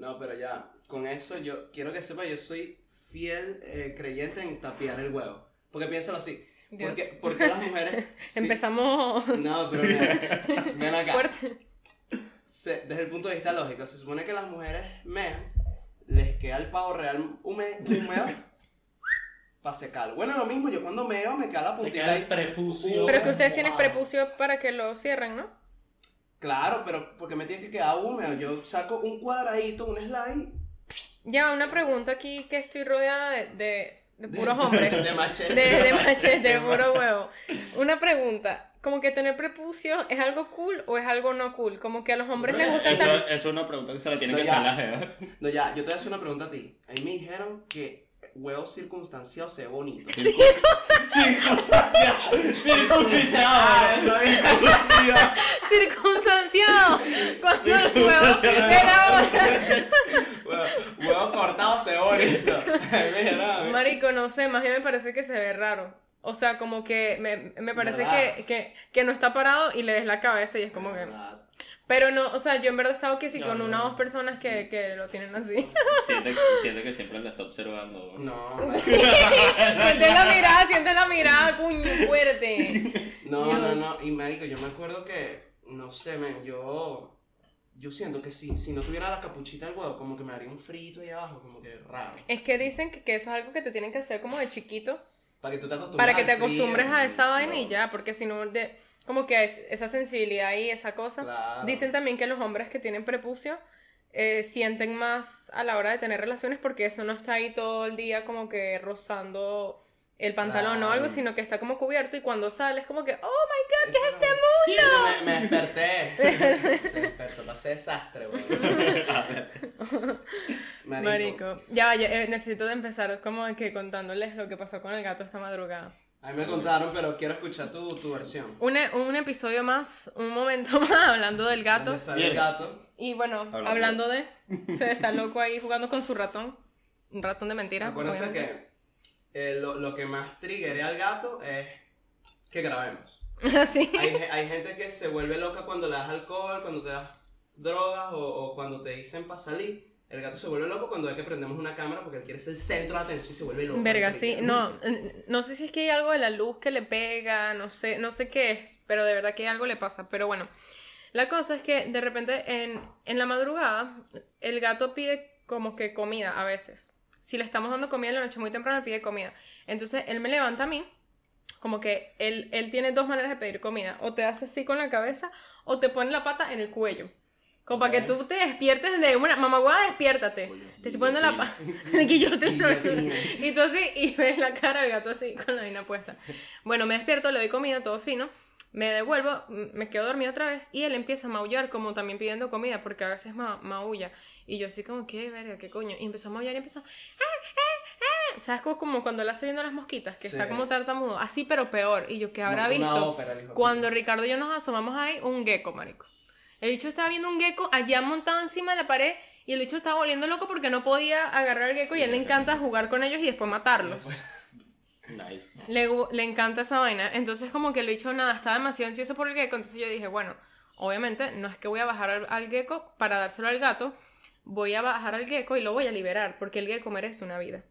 No, pero ya, con eso yo quiero que sepa, yo soy fiel eh, creyente en tapiar el huevo. Porque piénsalo así. Porque, porque las mujeres. sí- Empezamos No, pero mira, ven acá. fuerte. Se- desde el punto de vista lógico, se supone que las mujeres mean, les queda el pavo real húmedo, para secarlo. Bueno, lo mismo, yo cuando meo me queda la Te puntita queda el ahí. prepucio. Pero que ustedes tienen prepucio para que lo cierren, ¿no? Claro, pero porque me tiene que quedar húmedo. Yo saco un cuadradito, un slide Ya, una pregunta aquí que estoy rodeada de, de, de puros hombres. de machete. De, de machete, de puro huevo. Una pregunta. Como que tener prepucio es algo cool o es algo no cool. Como que a los hombres les gusta Eso, eso es una pregunta que se la tiene No, que hacer la jeva. No, ya, yo te voy a hacer una pregunta a ti. A mí me dijeron que huevo circunstanciado se ve bonito. Circunstancia. Circuncisado. eso es Circunstanciado. Cuando el huevo era huevo, huevo cortado se ve bonito. Marico, no sé, más bien me parece que se ve raro. O sea, como que me, me parece que, que, que no está parado y le ves la cabeza y es como que... Pero no, o sea, yo en verdad he estado que sí No, con no, una o no. dos personas que, que lo tienen así. Siente, siente que siempre la está observando. No, siente la mirada, siente la mirada, cuño, fuerte. no, no, Dios. no. Y marico, yo me acuerdo que, no sé, men, yo, yo siento que si, si no tuviera la capuchita del huevo, como que me haría un frito ahí abajo, como que raro. Es que dicen que, que eso es algo que te tienen que hacer como de chiquito Para que tú te acostumbres para que te frío, acostumbres a esa no. vaina y ya, porque si no, de, como que es- esa sensibilidad y esa cosa. Claro. Dicen también que los hombres que tienen prepucio eh, sienten más a la hora de tener relaciones porque eso no está ahí todo el día como que rozando el pantalón o algo, Claro. sino que está como cubierto y cuando sales como que, oh my god, ¿qué es este Sí, me, me desperté. Se despertó, pasé desastre, güey. Marico. Marico. Ya, vaya, eh, necesito de empezar como que contándoles lo que pasó con el gato esta madrugada. A mí me contaron, pero quiero escuchar tu, tu versión. Un, un episodio más, un momento más hablando del gato. ¿Dónde sale el Bien. gato? Y bueno, Hablando. hablando de, se está loco ahí jugando con su ratón. Un ratón de mentira. Acuérdense que eh, lo, lo que más triggeré al gato es que grabemos. Así. Hay, hay gente que se vuelve loca cuando le das alcohol, cuando te das drogas o, o cuando te dicen para salir. El gato se vuelve loco cuando ve que prendemos una cámara porque él quiere ser el centro de atención y se vuelve loco. Verga, sí. No, n- no sé si es que hay algo de la luz que le pega, no sé, no sé qué es, pero de verdad que algo le pasa. Pero bueno, la cosa es que de repente en, en la madrugada el gato pide como que comida a veces. Si le estamos dando comida en la noche muy temprano, él pide comida. Entonces él me levanta a mí, como que él, él tiene dos maneras de pedir comida. O te hace así con la cabeza o te pone la pata en el cuello. Como para que tú te despiertes de una... Mamá, despiértate. Te estoy poniendo la pata... Guillotina. Guillotina. Y tú así, y ves la cara del gato así, con la vaina puesta. Bueno, me despierto, le doy comida, todo fino. Me devuelvo, me quedo dormida otra vez y él empieza a maullar como también pidiendo comida porque a veces ma maulla. Y yo así como, ¿qué verga? ¿Qué coño? Y empezó a maullar y empezó... "Ah, ah, ah". ¿Sabes? Como, como cuando él hace viendo las mosquitas, que Sí. está como tartamudo. Así, pero peor. Y yo, ¿qué habrá Monta visto? ópera, Cuando. Ricardo y yo nos asomamos ahí, un gecko, marico. El bicho estaba viendo un gecko allá montado encima de la pared y el bicho estaba volviendo loco porque no podía agarrar al gecko y a él le encanta jugar con ellos y después matarlos. Nice. Le, le encanta esa vaina. Entonces como que el bicho nada, está demasiado ansioso por el gecko. Entonces yo dije, bueno, obviamente no es que voy a bajar al, al gecko para dárselo al gato. Voy a bajar al gecko y lo voy a liberar porque el gecko merece una vida.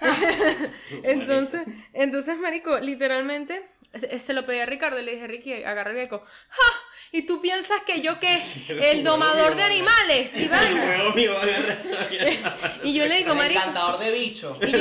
Entonces, entonces, marico, literalmente se, lo pedí a Ricardo y le dije, Ricky, agarra el gecko. ¡Ja! ¿Y tú piensas que yo que el domador de animales? ¿Sí Y yo le digo, El marico, encantador de bichos. y yo,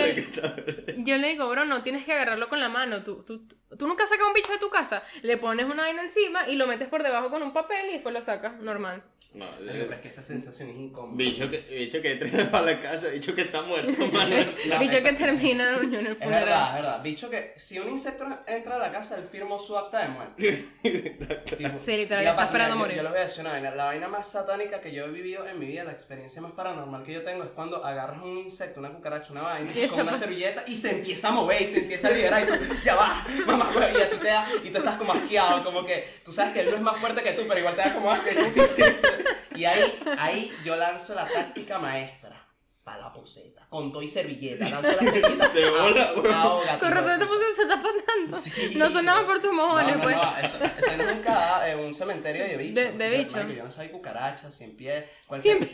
yo le digo, bro, no tienes que agarrarlo con la mano. Tú, tú, tú nunca sacas un bicho de tu casa. Le pones una vaina encima y lo metes por debajo con un papel y después lo sacas normal. No, pero es que esa sensación es incómoda. bicho que, bicho que entra para la casa, bicho que está muerto, mano. No, bicho que termina en el Es verdad, es verdad. Bicho que si un insecto entra a la casa, él firmó su acta de muerte. Tipo, Sí, literal, ya está esperando yo- morir. Yo les voy a decir una vaina. La vaina más satánica que yo he vivido en mi vida, la experiencia más paranormal que yo tengo es cuando agarras un insecto, una cucaracha, una vaina, con una servilleta y se empieza a mover y se empieza a liberar y tú, ya va, mamá, güey, y a ti te da, y tú estás como asqueado, como que tú sabes que él no es más fuerte que tú, pero igual te da como asco. Y ahí, ahí yo lanzo la táctica maestra. para la poseta, con todo y servilleta, lanza la servilleta. De bola, ah, Con razón esta posición se está pasando. Sí. No sonaba por tus mojones, no, no, pues. No, eso, eso no es un, ca- eh, un cementerio de bichos. De- de Yo- bichos. Yo no sabía cucarachas, cien pies. Cien pies.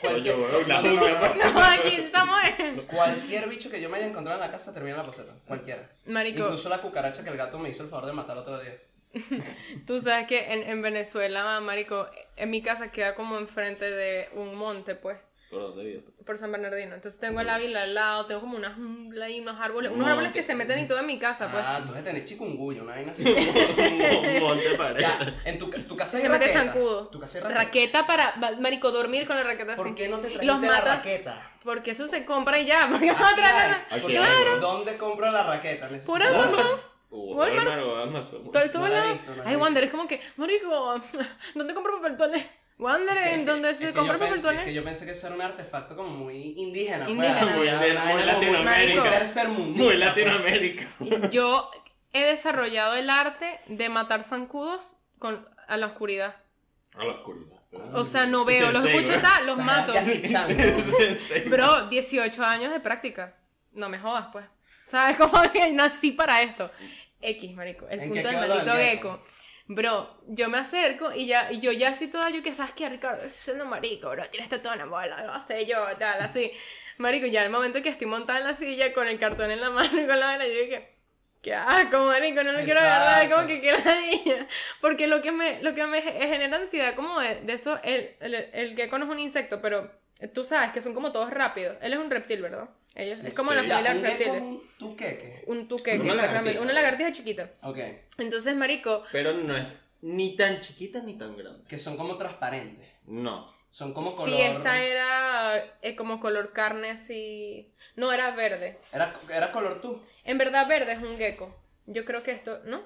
Cualquier. No, aquí estamos en. Cualquier bicho que yo me haya encontrado en la casa termina en la poseta. Cualquiera. Marico, Incluso la cucaracha que el gato me hizo el favor de matar otro día. tú sabes que en, en Venezuela, marico, en mi casa queda como enfrente de un monte, pues. ¿Por dónde vives tú? por San Bernardino. Entonces tengo el Ávila al lado, tengo como una jungla y unos árboles, Un unos árboles que se meten y todo en mi casa, pues. Ah, tú debes tener chikungunya, una vaina así. Un monte para ya, en tu, tu casa hay se mete raqueta. zancudo. Tu casa hay raqueta. Raqueta para, marico, dormir con la raqueta así. ¿Por qué no te Y los trajiste la matas. raqueta? Porque eso se compra y ya, porque Aquí vamos a traer hay. la- Aquí Porque- hay, ¿no? ¿Dónde compro la raqueta? Necesito Por una- Amazon. Walmart o Amazon. Todo el todo No la he lado. visto, no la he Ay, visto. Wander, es como que, marico, ¿dónde compro papel toalé? Wander, Es que- ¿en dónde es se que compra yo papel pensé- toalé? Es que yo pensé que eso era un artefacto como muy indígena. pues, Indígena. Muy indígena, muy Latinoamérica. Muy tercer mundo. Muy Latinoamérica. Yo he desarrollado el arte de matar zancudos con, a la oscuridad. A la oscuridad. O sea, no veo, los escucho, los mato. Bro, 18 años de práctica. No me jodas, pues. ¿Sabes cómo nací para esto? X, marico. El ¿En punto del maldito gecko? Bro, yo me acerco y ya, y yo ya así toda, yo que sabes que Ricardo, estoy siendo marico, bro, tienes todo en la bola, lo sé yo, tal, así. Marico, ya el momento que estoy montada en la silla con el cartón en la mano y con la vela, yo dije, qué asco, marico, no lo quiero agarrar, Exacto. como que quiero ladilla. Porque lo que me, lo que me genera ansiedad, como de, de eso, el, el, el no es un insecto, pero tú sabes que son como todos rápidos. Él es un reptil, ¿verdad? Ellos, Sí, es como sí. la familia de un los reptiles. un tuqueque. Un tuque, Una exactamente. lagartija. Una lagartija chiquita. Ok. Entonces, marico, Pero no es ni tan chiquita ni tan grande. Que son como transparentes. No. Son como color. si esta era eh, como color carne así... No, era verde. Era, era color tú. En verdad verde es un gecko. Yo creo que esto, ¿no?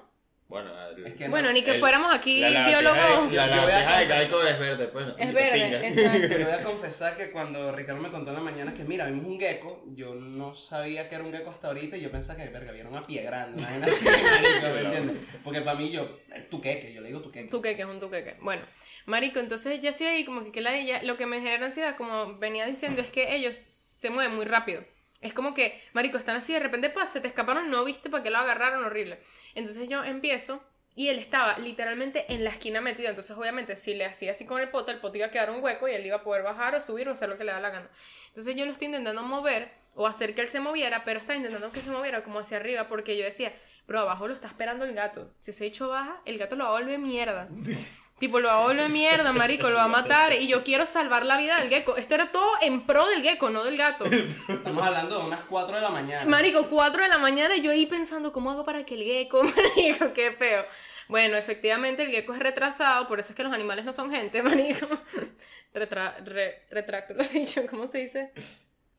Bueno, el- Es que no. Bueno, ni que el- fuéramos aquí la biólogos. de- La Yo- yo voy a lagartija de es verde, pues. Es verde, exacto. Yo voy a confesar que cuando Ricardo me contó en la mañana que mira, vimos un gecko, yo no sabía que era un gecko hasta ahorita y yo pensaba que, verga, vieron una pie grande, una así, marico, ¿me entiendes? Porque para mí yo, eh, tuqueque, yo le digo tuqueque. Tuqueque, es un tuqueque. Bueno, marico, entonces ya estoy ahí como que, que la, ya- lo que me genera ansiedad, como venía diciendo, es que ellos se mueven muy rápido. Es como que, marico, están así, de repente pa, se te escaparon, no viste para qué lo agarraron, horrible. Entonces yo empiezo y él estaba literalmente en la esquina metido. Entonces, obviamente, si le hacía así con el pote, el pote iba a quedar un hueco y él iba a poder bajar o subir o hacer lo que le da la gana. Entonces yo lo estoy intentando mover o hacer que él se moviera, pero está intentando que se moviera como hacia arriba porque yo decía, pero abajo lo está esperando el gato. Si ese hecho baja, el gato lo volver mierda. tipo, lo va a volver mierda, marico, lo va a matar y yo quiero salvar la vida del gecko. Esto era todo en pro del gecko, no del gato. Estamos hablando de unas 4 de la mañana. Marico, 4 de la mañana y yo ahí pensando, ¿cómo hago para que el gecko, marico, qué feo? Bueno, efectivamente el gecko es retrasado, por eso es que los animales no son gente, marico. Retra re- retracto lo dicho, ¿cómo se dice?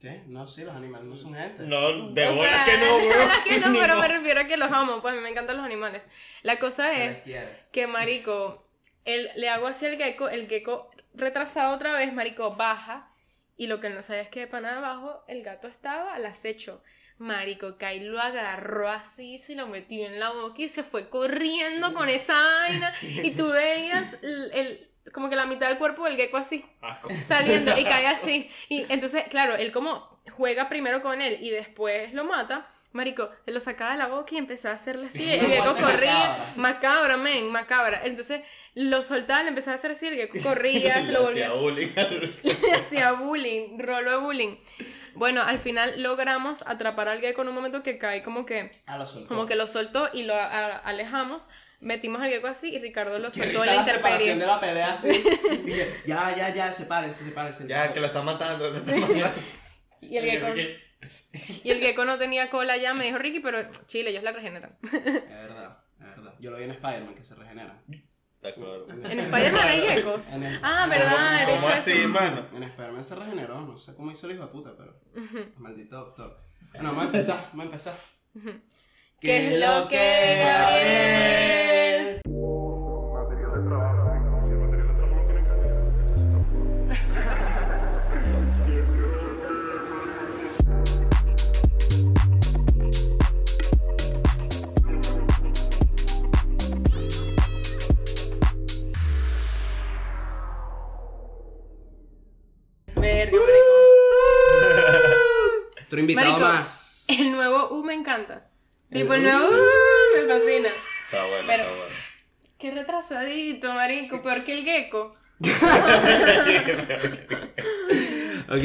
¿Qué? No, sí, los animales no son gente. No, de O sea, que no, weón. que no, pero me refiero a que los amo, pues a mí me encantan los animales. La cosa Se es que, marico, él, le hago así al gecko, el gecko retrasado otra vez, marico, baja, y lo que no sabía es que de pana abajo el gato estaba al acecho. Marico, Kai lo agarró así, se lo metió en la boca y se fue corriendo con esa vaina. Y tú veías el, el- como que la mitad del cuerpo del gecko así, Asco. saliendo y cae así. Y entonces, claro, él como juega primero con él y después lo mata. Marico, lo sacaba de la boca y empezaba a hacerle así. Una gecko corría. macabra. Men, macabra. Entonces lo soltaba, le empezaba a hacer así, el gecko corría, se lo volvía Hacía bullying. le hacía bullying, rolo de bullying. Bueno, al final logramos atrapar al gecko en un momento que cae como que, A lo soltó. como que lo soltó y lo a- alejamos. Metimos al gecko así y Ricardo lo soltó en la la separación de la pelea así. Dije, ya, ya, ya, sepárense, sepárense. Ya, que lo está matando, lo está matando. Y el gecko, y el gecko no tenía cola ya, me dijo Ricky, pero chile, ellos la regeneran. Es verdad, es verdad. Yo lo vi en Spider-Man que se regenera. Está claro. En Spider-Man hay geckos. El- Ah, verdad, ¿Cómo así, mano? En Spider-Man se regeneró, no sé cómo hizo el hijo de puta, pero. Maldito doctor. Bueno, vamos a empezar, vamos a empezar. ¿Qué es lo que, Gabriel? Otro invitado Marico, más. El nuevo U me encanta. El Tipo, el nuevo U me fascina. Está bueno, Pero- está bueno. Qué retrasadito, marico, peor que el gecko. Ok.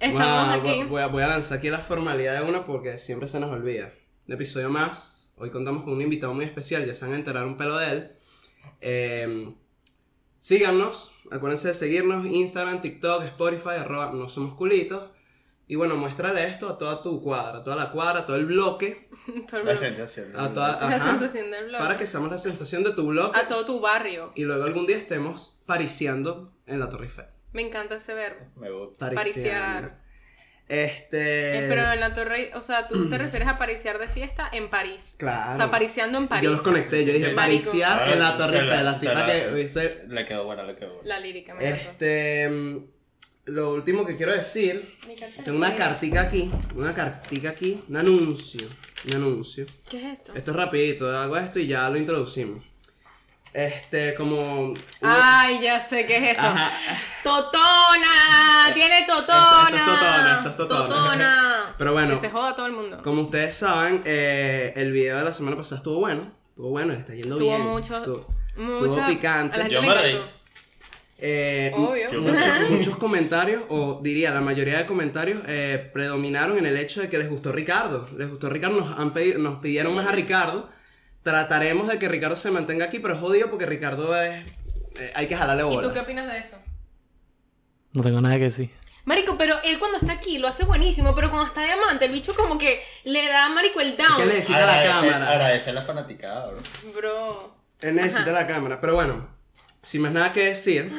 Estamos Voy a- aquí. Voy a, voy a lanzar aquí la formalidad de una porque siempre se nos olvida. Un episodio más. Hoy contamos con un invitado muy especial. Ya se van a enterar un pelo de él. Eh, síganos. Acuérdense de seguirnos. Instagram, TikTok, Spotify, arroba no somos culitos. Y bueno, muéstrale esto a toda tu cuadra, a toda la cuadra, a todo el bloque. Todo el La mundo. sensación. A toda, La sensación del blog. para que seamos la sensación de tu bloque. A todo tu barrio. Y luego algún día estemos pariciando en la Torre Eiffel. Me encanta ese verbo. Me gusta. Pariciar. Este. Eh, pero en la torre, o sea, tú te refieres a pariciar de fiesta en París. Claro. O sea, pariciando en París. Yo los conecté, yo dije pariciar Ah, en la Torre la- Eiffel, así para la- que Le quedó buena, le quedó buena. La lírica, me. Este. Lo último que quiero decir, tengo una cartica aquí, una cartica aquí, un anuncio, un anuncio. ¿Qué es esto? Esto es rapidito, hago esto y ya lo introducimos. Este, como... Ay, ya sé qué es esto. Ajá. Totona, tiene totona. Esto- esto es totona, esto es totona. Totona. Pero bueno. Que se joda todo el mundo. Como ustedes saben, eh, el video de la semana pasada estuvo bueno, estuvo bueno, le está yendo Tuvo bien. mucho, Estuvo- mucho estuvo picante. Yo me reí. Eh, Obvio. Muchos, muchos comentarios, o diría la mayoría de comentarios, eh, predominaron en el hecho de que les gustó Ricardo. Les gustó Ricardo, nos, han pedi- nos pidieron más a Ricardo. Trataremos de que Ricardo se mantenga aquí, pero es jodido porque Ricardo es. eh, hay que jalarle ¿Y bola. tú qué opinas de eso? No tengo nada que decir. Marico, pero él cuando está aquí lo hace buenísimo, pero cuando está diamante, el bicho como que le da, marico, el down. ¿Qué le necesita la cámara? Agradece la fanaticada, bro. Bro. Él necesita la cámara. Pero bueno, sin más nada que decir,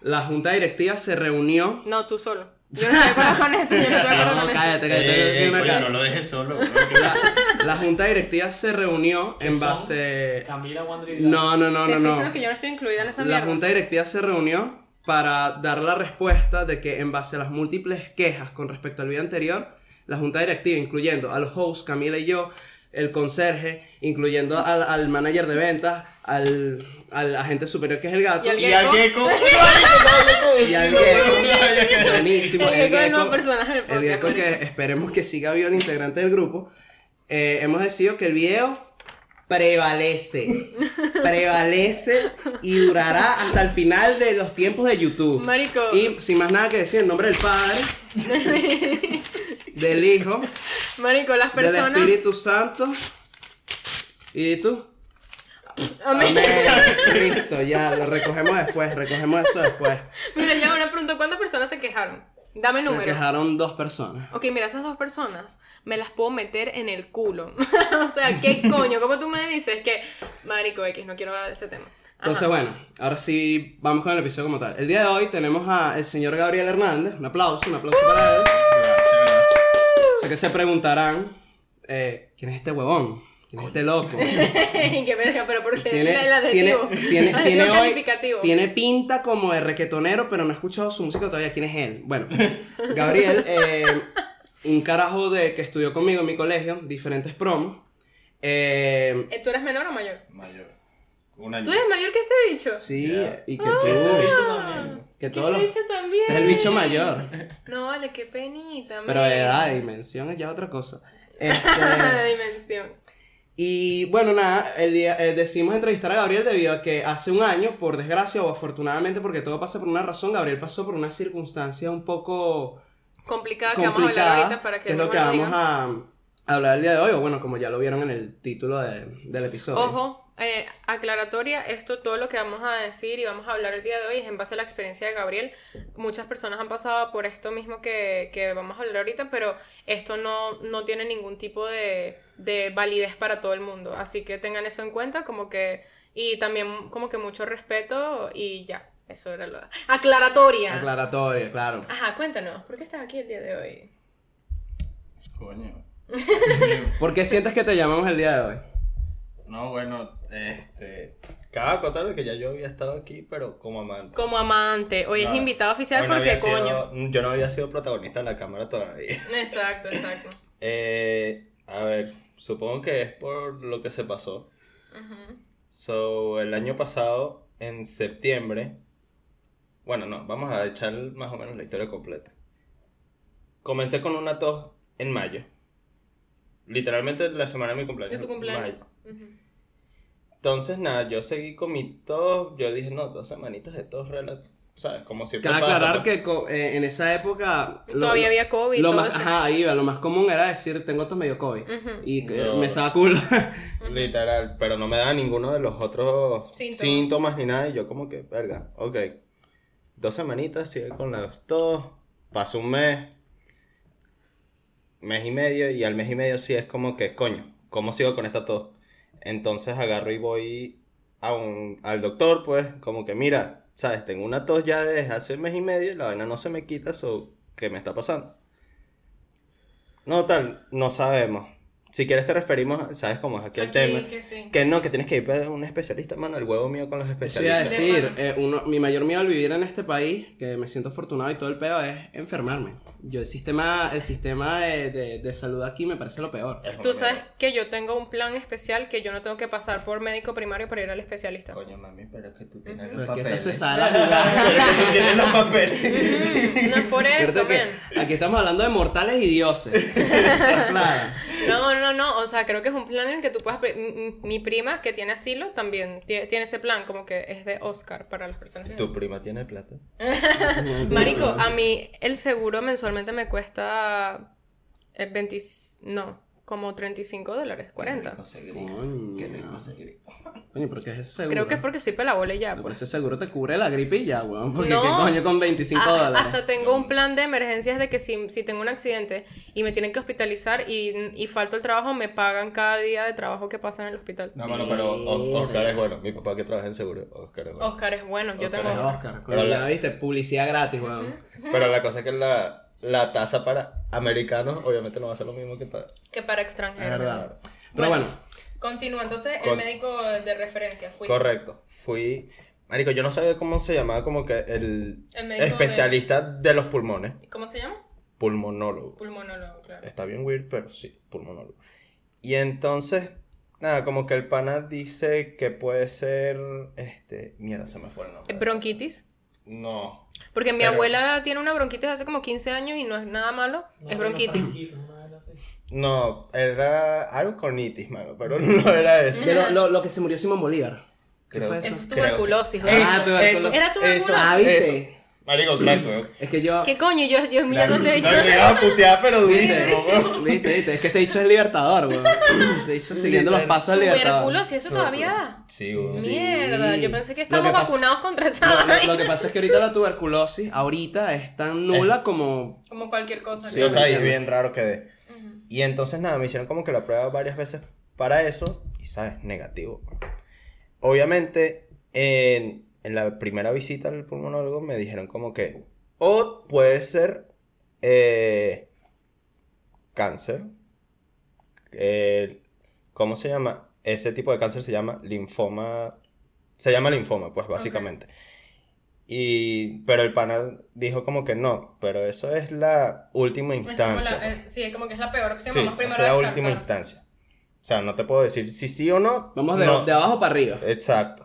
la junta directiva se reunió. No, tú solo. Yo no estoy con esto, yo no estoy No, con esto. cállate, cállate. una coño, cara. no lo dejes solo, bro. ¿Qué pasa? La junta directiva se reunió en son? base. Camila Wandry. No, no, no, no, estoy no. diciendo que yo no estoy incluida en esa La mierda. junta directiva se reunió para dar la respuesta de que en base a las múltiples quejas con respecto al video anterior, la junta directiva, incluyendo a los hosts, Camila y yo, el conserje, incluyendo al, al manager de ventas, al, al agente superior que es el gato, Y al Gecko. y al gecko, buenísimo, El Gecko es el gecko, del que esperemos que siga vivo el integrante del grupo, eh, hemos decidido que el video prevalece, prevalece y durará hasta el final de los tiempos de YouTube. Marico. Y sin más nada que decir, en nombre del Padre, del Hijo, Marico, las del personas. Espíritu Santo. ¿Y tú? Amén. Listo, ya, lo recogemos después, recogemos eso después. Mira, ya una pregunta: ¿cuántas personas se quejaron? Dame Se número. quejaron dos personas. Ok, mira, esas dos personas me las puedo meter en el culo. o sea, ¿qué coño? ¿Cómo tú me dices que, Marico X, no quiero hablar de ese tema? Ajá. Entonces, bueno, ahora sí vamos con el episodio como tal. El día de hoy tenemos al señor Gabriel Hernández. Un aplauso, un aplauso para él. Gracias, gracias. Sé que se preguntarán, eh, ¿quién es este huevón? ¿Quién es este loco? qué verga, pero porque Tiene, el tiene, adjetivo. tiene, Adjetivo tiene hoy, tiene pinta como de requetonero, pero no he escuchado su música todavía. ¿Quién es él? Bueno, Gabriel, eh, un carajo de que estudió conmigo en mi colegio, diferentes promos. Eh, Eh, ¿Tú eres menor o mayor? Mayor. Un año. ¿Tú eres mayor que este bicho? sí, Ya. y que Este tú, bicho también. que ¿Qué todos los... bicho también? Es el bicho mayor. No, vale, qué penita. Pero de edad, dimensión es ya otra cosa. Este, dimensión. Y bueno, nada, el día, eh, decidimos entrevistar a Gabriel debido a que hace un año, por desgracia o afortunadamente, porque todo pasa por una razón, Gabriel pasó por una circunstancia un poco Complicada que vamos a hablar ahorita para que, que es no lo que vamos a hablar el día de hoy, o bueno, como ya lo vieron en el título de- del episodio. Ojo, eh, aclaratoria, esto todo lo que vamos a decir y vamos a hablar el día de hoy es en base a la experiencia de Gabriel. Muchas personas han pasado por esto mismo que, que vamos a hablar ahorita, pero esto no, no tiene ningún tipo de, de validez para todo el mundo. Así que tengan eso en cuenta, como que, y también como que mucho respeto y ya, eso era lo... Aclaratoria. Aclaratoria, claro. Ajá, cuéntanos, ¿por qué estás aquí el día de hoy? Coño. ¿Por qué sientes que te llamamos el día de hoy? No, bueno, este. Cabe acotar de que ya yo había estado aquí, pero como amante. Como amante, hoy es invitado oficial no porque sido- coño. yo no había sido protagonista de la cámara todavía. Exacto, exacto. Eh, a ver, supongo que es por lo que se pasó. Ujú. So, el año pasado, en septiembre. Bueno, no, vamos a echar más o menos la historia completa. comencé con una tos en mayo. Literalmente la semana de mi cumpleaños. De tu cumpleaños. mayo. Ujú. Entonces, nada, yo seguí con mi tos. Yo dije, no, dos semanitas de tos, rela- ¿sabes? Como siempre Cabe pasa, aclarar pues. que co- eh, en esa época... lo- Todavía había COVID. Lo todo más, eso. ajá, ahí va, lo más común era decir, tengo tos medio COVID. Y me estaba culo. Literal, pero no me daba ninguno de los otros Síntomas. síntomas, ni nada. Y yo como que, verga, ok. Dos semanitas, sigue con las tos. Pasó un mes. Mes y medio. Y al mes y medio sí es como que, coño, ¿cómo sigo con esta tos? Entonces agarro y voy a un, al doctor, pues, como que, mira, sabes, tengo una tos ya desde hace mes y medio. La vaina no se me quita, eso, ¿qué me está pasando? No, tal, no sabemos. Si quieres te referimos, ¿sabes cómo es aquí el Aquí, tema? que sí. Que no, que tienes que ir a un especialista, mano. El huevo mío con los Eso iba a especialistas. decir, eh, uno, mi mayor miedo al vivir en este país, que me siento afortunado y todo el peor, es enfermarme. Yo el sistema, el sistema de, de- de salud aquí me parece lo peor. Es Tú sabes que yo tengo un plan especial que yo no tengo que pasar por médico primario para ir al especialista. Coño, mami, pero es que tú tienes Pero los aquí papeles. Pero es que tú tienes los papeles. No es por eso, que aquí estamos hablando de mortales y dioses. claro. No, no, no, o sea, creo que es un plan en el que tú puedas... pe- m- m- Mi prima, que tiene asilo, también tie- tiene ese plan, como que es de Oscar para las personas que... Tu prima tiene plata. Marico, a mí el seguro mensualmente me cuesta... eh, 20... No, como 35 dólares, 40. Qué rico. Coño. Qué rico ese grito. Coño, pero ¿qué es ese seguro? Creo que es porque soy pelabola y ya, pues. ese seguro te cubre la gripe y ya, weón. Porque No. qué coño con 25 Ah, dólares. Hasta tengo un plan de emergencias de que si, si tengo un accidente y me tienen que hospitalizar y, y falto el trabajo, me pagan cada día de trabajo que pasa en el hospital. No, mano, pero Oscar es bueno. Mi papá que trabaja en seguro. Oscar es bueno. Oscar es bueno, yo Oscar tengo Oscar. Oscar, Pero la- viste, publicidad gratis, weón. Pero la cosa es que la, la tasa para americanos obviamente no va a ser lo mismo que para... que para Es extranjeros. verdad. Pero bueno, Continúa, entonces el médico de referencia fui. Correcto. Fui... Marico, yo no sabía cómo se llamaba como que el, especialista de... los pulmones. ¿Cómo se llama? Pulmonólogo. Pulmonólogo, claro. Está bien weird, pero sí, pulmonólogo. Y entonces, nada, como que el pana dice que puede ser, este, mierda, se me fue el nombre. Bronquitis. No. Porque mi Pero- abuela tiene una bronquitis hace como 15 años y no es nada malo, es bronquitis. No, era algo con itis, mano, pero no era eso. de lo, que se murió Simón Bolívar. ¿Qué Creo fue que- eso? Eso es tuberculosis, Eso, ¿verdad? Ah, tuberculosis. eso, Era tuberculosis. eso, Ah, ¿viste? Marico, crack, weón. Es que yo... ¿Qué coño? Yo, yo mirándote he dicho. No, me iba a putear, pero ¿Viste? durísimo, weón. ¿Viste? ¿Viste? Es que este dicho es libertador, weón. Este dicho siguiendo los pasos del libertador. Tuberculosis, eso todavía da. Sí, weón. Mierda, yo pensé que estábamos vacunados contra esa Lo, lo- vaina. lo que pasa es que ahorita la tuberculosis, ahorita es tan nula como... Como cualquier cosa. Sí, o sea, es bien raro que dé. Y entonces, nada, me hicieron como que la prueba varias veces para eso y, ¿sabes? Negativo. Obviamente, en, en la primera visita al pulmonólogo me dijeron como que, o puede ser eh, cáncer. Eh, ¿Cómo se llama? Ese tipo de cáncer se llama linfoma. Se llama linfoma, pues básicamente. Y, pero el pana dijo como que no, pero eso es la última Es como instancia. la- eh, sí, como que es la peor opción. Sí, vamos es primero la a última instancia. O sea, no te puedo decir si sí o no. Vamos de, no. de abajo para arriba. Exacto.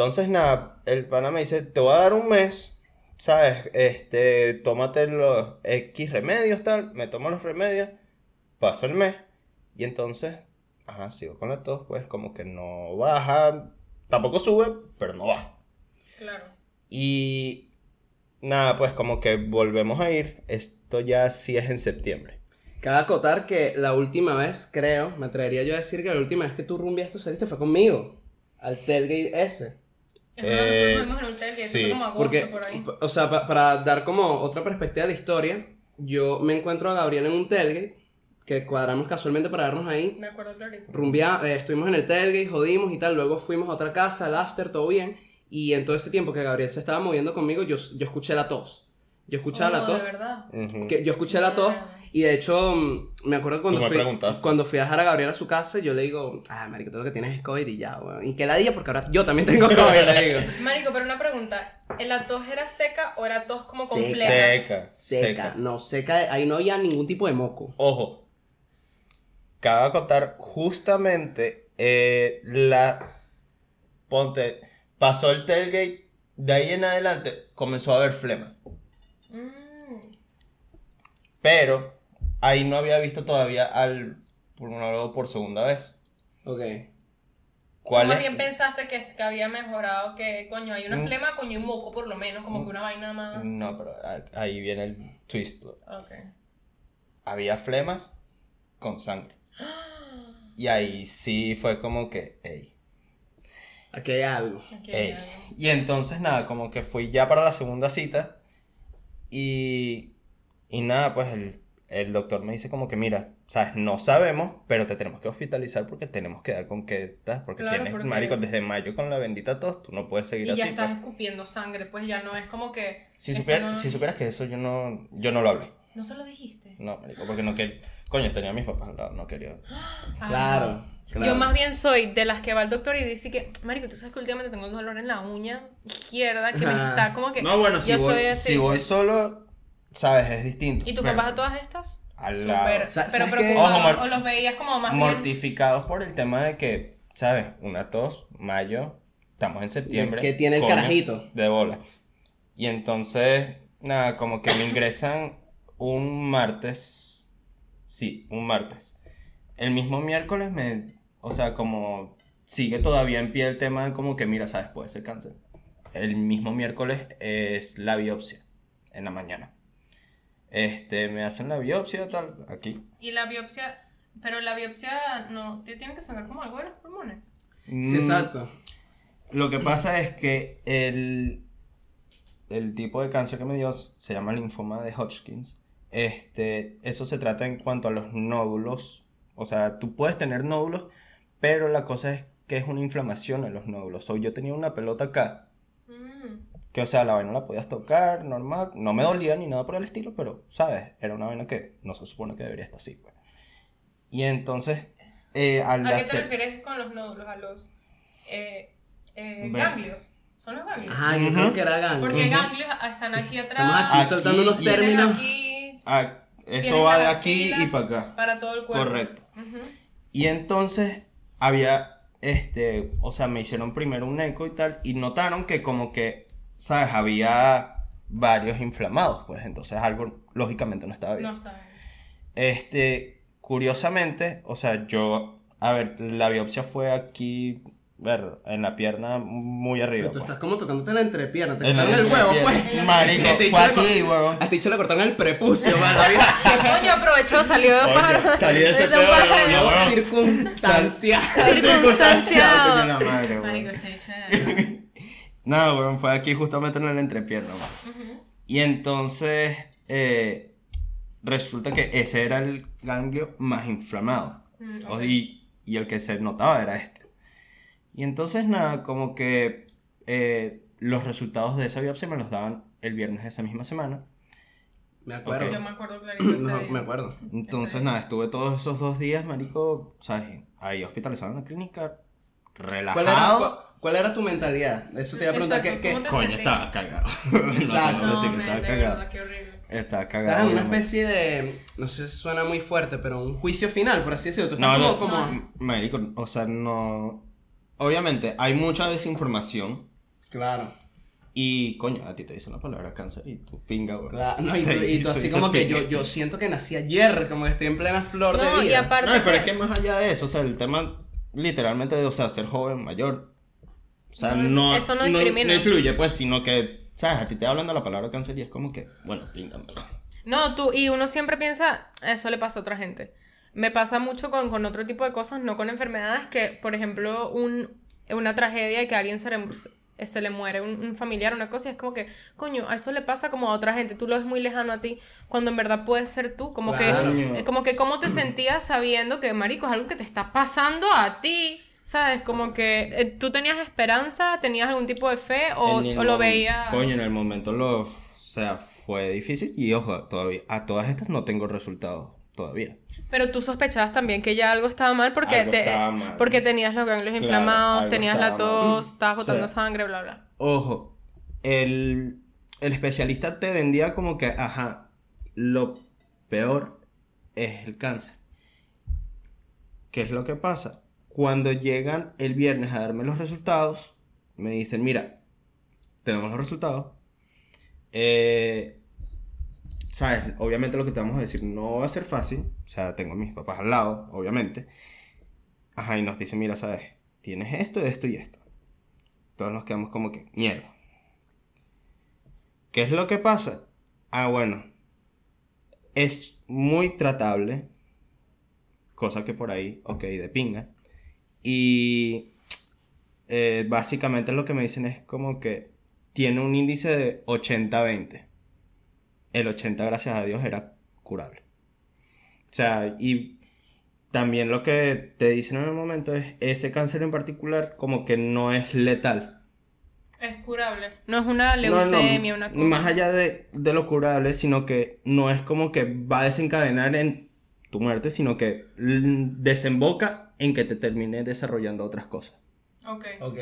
Entonces, nada, el pana me dice, te voy a dar un mes, ¿sabes? Este, tómate los X remedios, tal. Me tomo los remedios, pasa el mes. Y entonces, ajá, sigo con la tos, pues como que no baja, tampoco sube, pero no baja. Claro. Y nada, pues como que volvemos a ir. Esto ya sí es en septiembre. Cabe acotar que la última vez, creo, me atrevería yo a decir que la última vez que tú rumbiaste saliste fue conmigo. Al tailgate ese. Nosotros Eh, nos vimos en un hotel que sí, fue como agosto Porque, por ahí. o sea, pa- para dar como otra perspectiva de la historia, yo me encuentro a Gabriel en un tailgate, que cuadramos casualmente para vernos ahí. Me acuerdo clarito. Rumbia, eh, estuvimos en el tailgate, jodimos y tal, luego fuimos a otra casa, al after, todo bien. Y en todo ese tiempo que Gabriel se estaba moviendo conmigo, yo, yo escuché la tos. Yo escuchaba la Oh, tos. de verdad. Que yo escuché la tos y de hecho mm, me acuerdo cuando me fui, cuando fui a dejar a Gabriel a su casa, yo le digo, ah, marico, todo lo que tienes es COVID y ya, weón. Y que la día porque ahora yo también tengo COVID, le digo. Marico, pero una pregunta. ¿La tos era seca o era tos como Seca. compleja? Seca, Seca, seca. no, seca, ahí no había ningún tipo de moco. Ojo, cabe acotar justamente eh, la. Ponte, pasó el tailgate, de ahí en adelante comenzó a haber flema. Mm. Pero ahí no había visto todavía al pulmonólogo por segunda vez. Ok. ¿Cuál Más es? bien pensaste que, que había mejorado, que coño, hay una Mm. flema, coño, y un moco por lo menos, como que una vaina más. No, pero ahí viene el twist. Ok. Había flema con sangre. Y ahí sí fue como que, ey, Aquí hay algo. Aquí hay algo. Y entonces nada, como que fui ya para la segunda cita y, y nada, pues el, el doctor me dice como que, mira, sabes, no sabemos, pero te tenemos que hospitalizar porque tenemos que dar con que estás, porque Claro, tienes, porque- marico, desde mayo con la bendita tos, tú no puedes seguir Y ya así. estás pues. escupiendo sangre, pues ya no es como que. Si, eso supier- no- si supieras que eso yo no, yo no lo hablé. No se lo dijiste. No, marico, porque no quería, coño, tenía a mis papás al lado, no quería. Ah, Claro. no. claro. Yo más bien soy de las que va al doctor y dice que, Marico, tú sabes que últimamente tengo un dolor en la uña izquierda que me está como que. No, bueno, si yo voy, soy así. si voy solo, sabes, es distinto. ¿Y tus papás a todas estas? Al lado. Pero preocupados. O los veías como más bien. mortificados por el tema de que, ¿sabes? Una tos, mayo, estamos en septiembre. Que tiene el carajito. De bola. Y entonces, nada, como que me ingresan un martes. Sí, un martes. El mismo miércoles me. O sea, como sigue todavía en pie el tema de como que, mira, ¿sabes? Puede ser cáncer. El mismo miércoles es la biopsia, en la mañana. Este, me hacen la biopsia, tal, aquí. Y la biopsia. Pero la biopsia no. ¿Te tienen que sacar como algo de los pulmones? Sí, Mm, exacto. Lo que pasa es que el, el tipo de cáncer que me dio se llama linfoma de Hodgkins. Este, eso se trata en cuanto a los nódulos. O sea, tú puedes tener nódulos, pero la cosa es que es una inflamación en los nódulos. O yo tenía una pelota acá, Mm. Que o sea, la vaina la podías tocar normal, no me dolía ni nada por el estilo, pero, ¿sabes? Era una vaina que no se supone que debería estar así. pues. Y entonces, eh, al ¿A qué te hacer... refieres con los nódulos? A los eh, eh, ganglios. ¿Son los ganglios? Ajá, yo Ujú. creo que era ganglio. Porque Ujú. ganglios están aquí atrás. Estamos aquí Aquí soltando unos términos. aquí, Ah, eso va de aquí y para acá. Para todo el cuerpo. Correcto. Ujú. Y entonces había, este, o sea, me hicieron primero un eco y tal, y notaron que como que, ¿sabes? Había varios inflamados, pues entonces algo lógicamente no estaba bien. No está bien. Este, curiosamente, o sea, yo, a ver, la biopsia fue aquí, ver, en la pierna muy arriba. Tú pues. estás como tocándote la entrepierna. Te cortaron el huevo, entrepierna. fue. Marico, Que te fue aquí, cor- huevón. A ti dicho le cortaron el prepucio, mano. Coño, aprovechó, salió de pájaro. salí de ese un pedo, huevón. circunstancial. Marico, este hecho No, weón, fue aquí justamente en la entrepierna, weón. Y entonces, eh, resulta que ese era el ganglio más inflamado. Mm, y, y el que se notaba era este. Y entonces, nada, como que eh, los resultados de esa biopsia me los daban el viernes de esa misma semana. Me acuerdo. Yo me acuerdo clarito ese No, día. me acuerdo. Entonces, Ese- nada, estuve todos esos dos días, marico, ¿sabes? Ahí hospitalizado en la clínica, ¿Cuál era, relajado. Cuál era tu mentalidad? Eso te iba a preguntar. Exacto, ¿qué, qué- ¿cómo te Coño, estaba cagado. Exacto. No, No, estaba cagado. verdad, qué horrible. Estaba cagado. Estás en una especie de. No sé si suena muy fuerte, pero un juicio final, por así decirlo. Tú No, estás no, como. como... marico, o sea, no... Obviamente, hay mucha desinformación Claro. y, coño, a ti te dicen la palabra cáncer y tú pinga, güey. Claro, no, y, tú, y así como que pinga. yo, yo siento que nací ayer, como que estoy en plena flor No, de y vida. aparte. No, pero es que- que más allá de eso, o sea, el tema literalmente de, o sea, ser joven, mayor. O sea, No, no, eso no influye, pues, sino que, ¿sabes? A ti te hablan de la palabra cáncer y es como que, bueno, píngamelo. No, tú, y uno siempre piensa, eso le pasa a otra gente. Me pasa mucho con, con otro tipo de cosas, no con enfermedades, que, por ejemplo, un, una tragedia y que a alguien se le, se le muere un, un familiar, una cosa, y es como que, coño, a eso le pasa como a otra gente, tú lo ves muy lejano a ti, cuando en verdad puedes ser tú, como Claro. que, como que cómo te sentías sabiendo que, marico, es algo que te está pasando a ti, ¿sabes? Como que eh, tú tenías esperanza, tenías algún tipo de fe, o, lo veías... Coño, en el momento lo, o sea, fue difícil y ojo, todavía, a todas estas no tengo resultados todavía. Pero tú sospechabas también que ya algo estaba mal porque, Algo te- estaba mal. porque tenías los ganglios Claro, inflamados, tenías la estaba mal. tos, estabas O sea, botando sangre, bla, bla. Ojo, el, el especialista te vendía como que, ajá, lo peor es el cáncer. ¿Qué es lo que pasa? Cuando llegan el viernes a darme los resultados, me dicen, mira, tenemos los resultados. eh, ¿sabes? Obviamente lo que te vamos a decir no va a ser fácil. O sea, tengo a mis papás al lado, obviamente. Ajá, y nos dicen, mira, ¿sabes? Tienes esto, esto y esto. Todos nos quedamos como que, mierda. ¿Qué es lo que pasa? Ah, bueno. Es muy tratable. Cosa que por ahí, ok, de pinga. Y eh, básicamente lo que me dicen es como que tiene un índice de 80-20. El 80, gracias a Dios, era curable. O sea, y también lo que te dicen en el momento es ese cáncer en particular como que no es letal. Es curable. No es una No, no, leucemia, una cosa. Más allá de, de lo curable, sino que no es como que va a desencadenar en tu muerte, sino que desemboca en que te termine desarrollando otras cosas. Ok. Ok.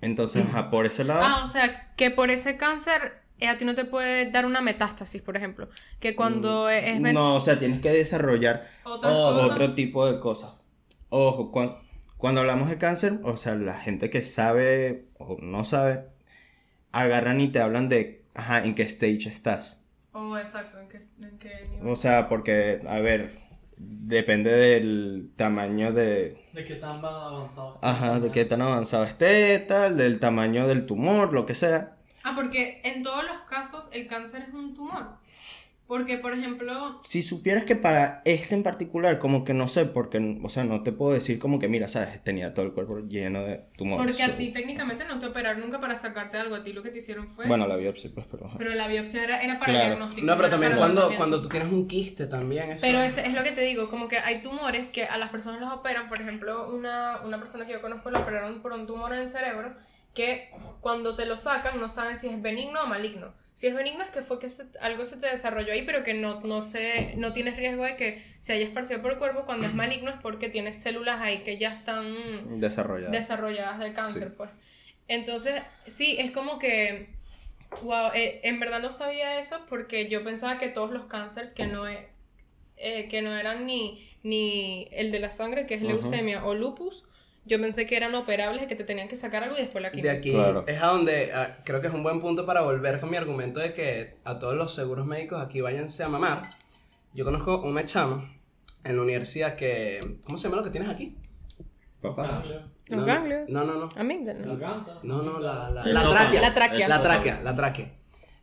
Entonces, ajá, por ese lado... Ah, o sea, que por ese cáncer eh, a ti no te puede dar una metástasis, por ejemplo. Que cuando es... es- Mm, No, o sea, tienes que desarrollar otro tipo de cosas. Ojo, cuan- cuando hablamos de cáncer, o sea, la gente que sabe o no sabe, agarran y te hablan de, ajá, en qué stage estás. Oh, exacto. ¿En qué, en qué nivel? O sea, porque, a ver, depende del tamaño de... ¿De qué tan avanzado? Ajá, de qué tan avanzado esté, tal, del tamaño del tumor, lo que sea. Ah, porque en todos los casos el cáncer es un tumor. Porque, por ejemplo, Si supieras que para este en particular, como que no sé, porque, o sea, no te puedo decir como que, mira, sabes, tenía todo el cuerpo lleno de tumores. porque a ti técnicamente no te operaron nunca para sacarte algo. A ti lo que te hicieron fue... Bueno, la biopsia, pues, pero... Pero la biopsia era, era para Claro. diagnóstico. No, pero también cuando, cuando tú tienes un quiste también eso. Pero es, es lo que te digo, como que hay tumores que a las personas los operan, por ejemplo, una, una persona que yo conozco la operaron por un tumor en el cerebro, que cuando te lo sacan no saben si es benigno o maligno. Si es benigno es que fue que se- algo se te desarrolló ahí, pero que no, no, se, no tienes riesgo de que se haya esparcido por el cuerpo. Cuando es maligno es porque tienes células ahí que ya están Desarrollada. desarrolladas de cáncer, Sí. pues. Entonces, sí, es como que, wow, eh, en verdad no sabía eso porque yo pensaba que todos los cánceres que no, e- eh, que no eran ni, ni el de la sangre, que es leucemia o lupus, yo pensé que eran operables, que te tenían que sacar algo y después la De quimio. aquí Claro. es a donde ah, creo que es un buen punto para volver con mi argumento de que a todos los seguros médicos aquí váyanse a mamar. Yo conozco una chama en la universidad que. ¿Cómo se llama lo que tienes aquí? Papá. Los No, ganglios. No, no, no. Amígdala. No, no, la, la, la sótano. tráquea. La tráquea. La tráquea, la tráquea.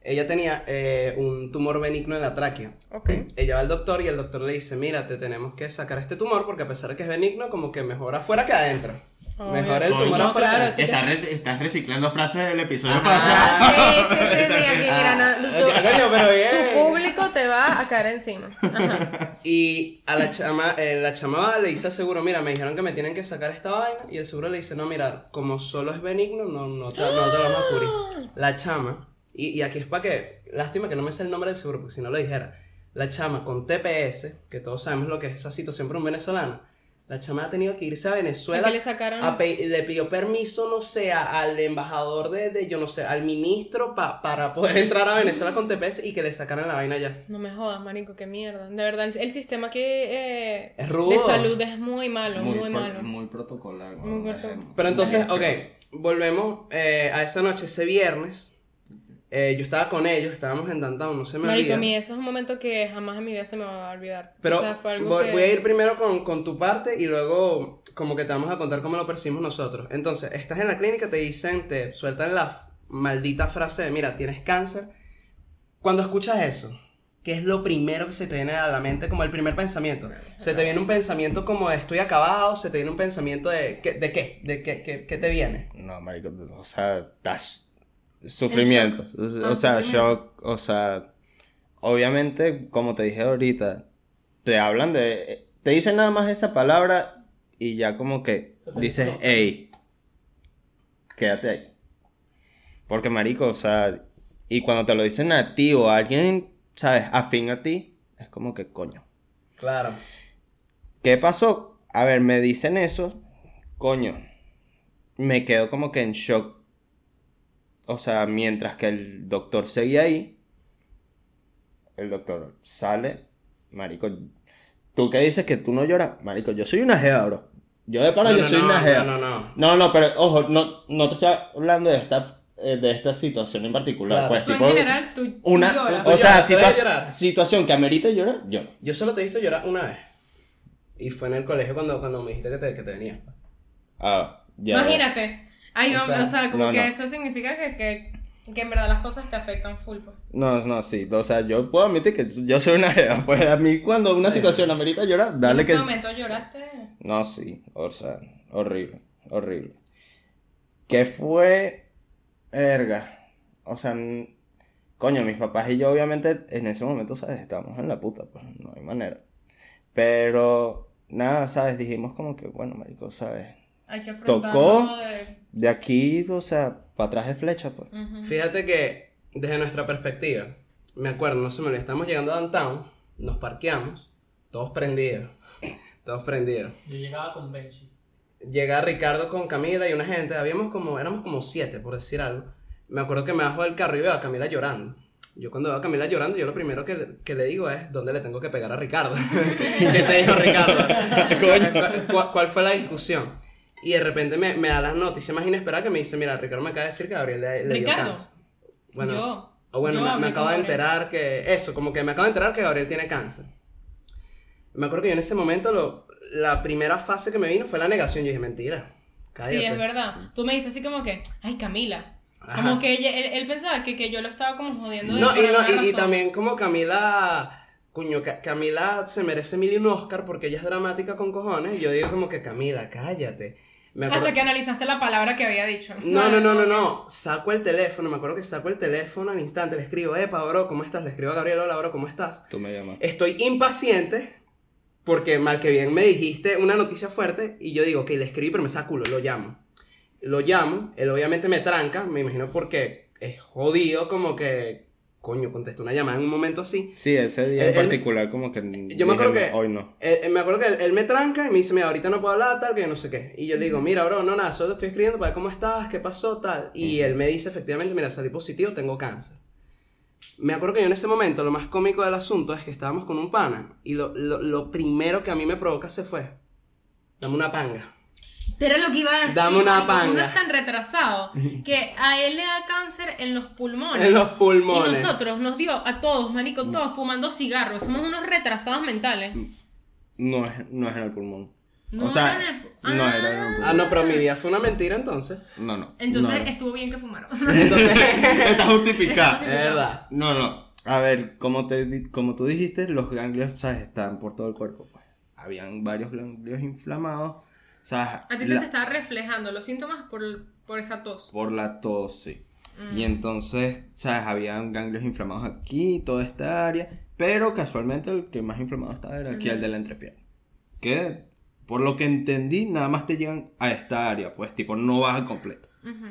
Ella tenía eh, un tumor benigno en la tráquea. Ok. Ella va al doctor y el doctor le dice, mira, te tenemos que sacar este tumor porque a pesar de que es benigno, como que mejor afuera que adentro. Obvio. Mejor el tumor No, afuera. claro, sí. Estás, rec- estás reciclando frases del episodio pasado. Sí, sí, sí, sí, aquí, mira, na- tu- Ah, coño, pero bien. tu público te va a caer encima. Ajá. Y a la chama, eh, la chama va, le dice al seguro, mira, me dijeron que me tienen que sacar esta vaina. Y el seguro le dice, no, mira, como solo es benigno, no, no, te, no te lo vamos a cubrir. La chama, y, y aquí es para que, lástima que no me sé el nombre del seguro, porque si no lo dijera. La chama con TPS, que todos sabemos lo que es esa situación para un venezolano. La chama ha tenido que irse a Venezuela. ¿A qué le sacaron? a pe- le pidió permiso, no sé, a- al embajador de, de, yo no sé, al ministro pa- para poder entrar a Venezuela con TPS y que le sacaran la vaina ya. No me jodas, marico, qué mierda. De verdad, el, el sistema aquí eh, Es rudo. de salud es muy malo, muy, pro- malo. muy protocolar. Muy ¿no? proto- Eh, Pero entonces, ok, volvemos eh, a esa noche, ese viernes. Eh, yo estaba con ellos, estábamos en Downtown, no se me Marico, olvida. a mí ese es un momento que jamás en mi vida se me va a olvidar. Pero o sea, fue algo voy, que... voy a ir primero con, con tu parte y luego como que te vamos a contar cómo lo percibimos nosotros. Entonces, estás en la clínica, te dicen, te sueltan la maldita frase de, mira, tienes cáncer. Cuando escuchas eso, ¿qué es lo primero que se te viene a la mente como el primer pensamiento? ¿Se te viene un pensamiento como de estoy acabado? ¿Se te viene un pensamiento de, ¿qué- de qué? ¿De qué, qué, qué te viene? No, marico, o sea, das sufrimiento. O Ah, sea, shock, o sea, obviamente, como te dije ahorita, te hablan de, te dicen nada más esa palabra y ya como que dices, hey, quédate ahí. Porque, marico, o sea, y cuando te lo dicen a ti o a alguien, ¿sabes? Afín a ti, es como que coño. Claro. ¿Qué pasó? A ver, me dicen eso, coño. Me quedo como que en shock. O sea, mientras que el doctor seguía ahí, el doctor sale, marico. ¿Tú qué dices que tú no lloras? Marico, yo soy una jeva, bro. Yo de pana, No, yo no, soy no, una jeva. no, no, no. No, no, pero ojo, no, no te estoy hablando de estar eh, de esta situación en particular. Claro. Pues, Tú en tipo, general, tú una, lloras. Tú o sea, situa- situación que amerita llorar, lloro. Yo solo te he visto llorar una vez. Y fue en el colegio cuando, cuando me dijiste que te, que te venía. Ah, ya. Imagínate. Ay, O o, sea, sea, como no, que no. eso significa que, que, que en verdad las cosas te afectan full. pues. No, no, sí. O sea, yo puedo admitir que yo soy una jeva. Pues a mí cuando una situación amerita llorar, dale en que... ese momento lloraste. No, sí. O sea, horrible. Horrible. ¿Qué fue? Erga. O sea, coño, mis papás y yo obviamente en ese momento, ¿sabes? Estábamos en la puta, pues no hay manera. Pero, nada, ¿sabes? Dijimos como que, bueno, marico, ¿sabes? Hay que Tocó. de... De aquí, o sea, para atrás de flecha, pues. Ujú. Fíjate que desde nuestra perspectiva, me acuerdo, no se me olvida, estamos llegando a Downtown, nos parqueamos, todos prendidos, todos prendidos. Yo llegaba con Benji. Llega Ricardo con Camila y una gente, habíamos como, éramos como siete, por decir algo. Me acuerdo que me bajo del carro y veo a Camila llorando. Yo cuando veo a Camila llorando, yo lo primero que, le- que le digo es, ¿dónde le tengo que pegar a Ricardo? ¿Qué te dijo Ricardo? ¿Cuál, cuál- cuál fue la discusión? Y de repente me, me da las noticias más inesperadas que me dice, mira, Ricardo me acaba de decir que Gabriel le, le dio ¿Ricardo? cáncer. Bueno, Yo. o bueno, Yo me, me acabo de enterar que, eso, como que me acabo de enterar que Gabriel tiene cáncer. Me acuerdo que yo en ese momento, lo, la primera fase que me vino fue la negación. Yo dije, mentira, cállate. Sí, es verdad. Tú me dijiste así como que, ay, Camila. Ajá. Como que ella- él, él pensaba que, que yo lo estaba como jodiendo. de No, y, no, y, y también como Camila, coño, Ca- Camila se merece mil y un Oscar porque ella es dramática con cojones. Y yo digo como que Camila, cállate. Me acuerdo- Hasta que analizaste la palabra que había dicho. No, no, no, no, no. Saco el teléfono, me acuerdo que saco el teléfono al instante, le escribo, epa, bro, ¿cómo estás? Le escribo a Gabriel, hola, bro, ¿cómo estás? Tú me llamas. Estoy impaciente porque mal que bien me dijiste una noticia fuerte y yo digo, ok, le escribí, pero me saca culo, lo llamo. Lo llamo, él obviamente me tranca, me imagino porque es jodido como que, coño, contestó una llamada en un momento así. Sí, ese día Él- en él- particular como que... Yo me acuerdo que- "No, Hoy no. Él- él- me acuerdo que él, él me tranca y me dice, mira, ahorita no puedo hablar, tal, que yo no sé qué. Y yo le digo, mira, bro, no, nada, solo te estoy escribiendo para ver cómo estás, qué pasó, tal. Y él me dice, efectivamente, mira, salí positivo, tengo cáncer. Me acuerdo que yo en ese momento, lo más cómico del asunto es que estábamos con un pana y lo, lo, lo primero que a mí me provoca se fue. Dame una panga. Era lo que iba a decir. Dame una Uno panga. es tan retrasado que a él le da cáncer en los pulmones. En los pulmones. Y nosotros nos dio a todos, marico, todos fumando cigarros. Somos unos retrasados mentales. No es, no es en el pulmón. No o sea, era en el- no Ah. era en el pulmón. Ah, no, pero mi vida fue una mentira entonces. No, no. Entonces no estuvo bien que fumaron. Entonces, Está justificado. es verdad. No, no. A ver, como, te, di- como tú dijiste, los ganglios, ¿sabes? Están por todo el cuerpo. Pues. Habían varios ganglios inflamados. ¿Sabes? A ti se La- te estaba reflejando los síntomas por, por esa tos. Por la tos, sí. Mm. Y entonces, ¿sabes? Habían ganglios inflamados aquí, toda esta área. Pero casualmente el que más inflamado estaba era aquí, el de la entrepierna. Que, por lo que entendí, nada más te llegan a esta área. Pues, tipo, no baja completo. Ujú.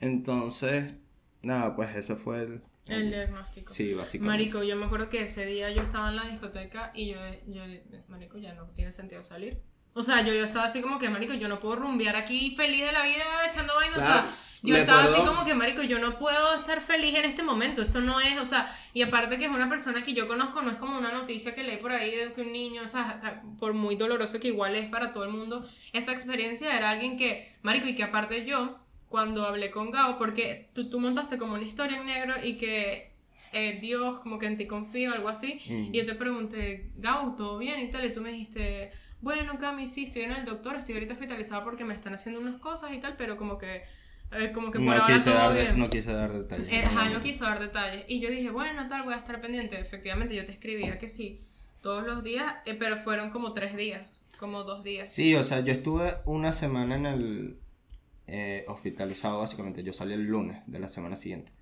Entonces, nada, pues eso fue el... El diagnóstico. Sí, básicamente. Marico, yo me acuerdo que ese día yo estaba en la discoteca y yo, yo Marico, ya no tiene sentido salir. O sea, yo, yo estaba así como que, Marico, yo no puedo rumbear aquí feliz de la vida echando vainas. Claro, o sea, yo estaba así como que, Marico, yo no puedo estar feliz en este momento. Esto no es, o sea, y aparte que es una persona que yo conozco, no es como una noticia que leí por ahí de que un niño, o sea, por muy doloroso que igual es para todo el mundo, esa experiencia era alguien que, Marico, y que aparte yo, cuando hablé con Gao, porque tú, tú montaste como una historia en negro y que eh, Dios como que en ti confío, algo así, Mm. y yo te pregunté, Gao, ¿todo bien? y tal, y tú me dijiste, bueno, Cami, sí, estoy en el doctor, estoy ahorita hospitalizada porque me están haciendo unas cosas y tal, pero como que, eh, como que por no, ahora quise todo dar bien. no quise dar detalles. Eh, ajá, no quiso dar detalles. Y yo dije, bueno, tal, voy a estar pendiente. Efectivamente, yo te escribía que sí, todos los días, eh, pero fueron como tres días, como dos días. Sí, o sea, yo estuve una semana en el hospitalizado, básicamente. Yo salí el lunes de la semana siguiente.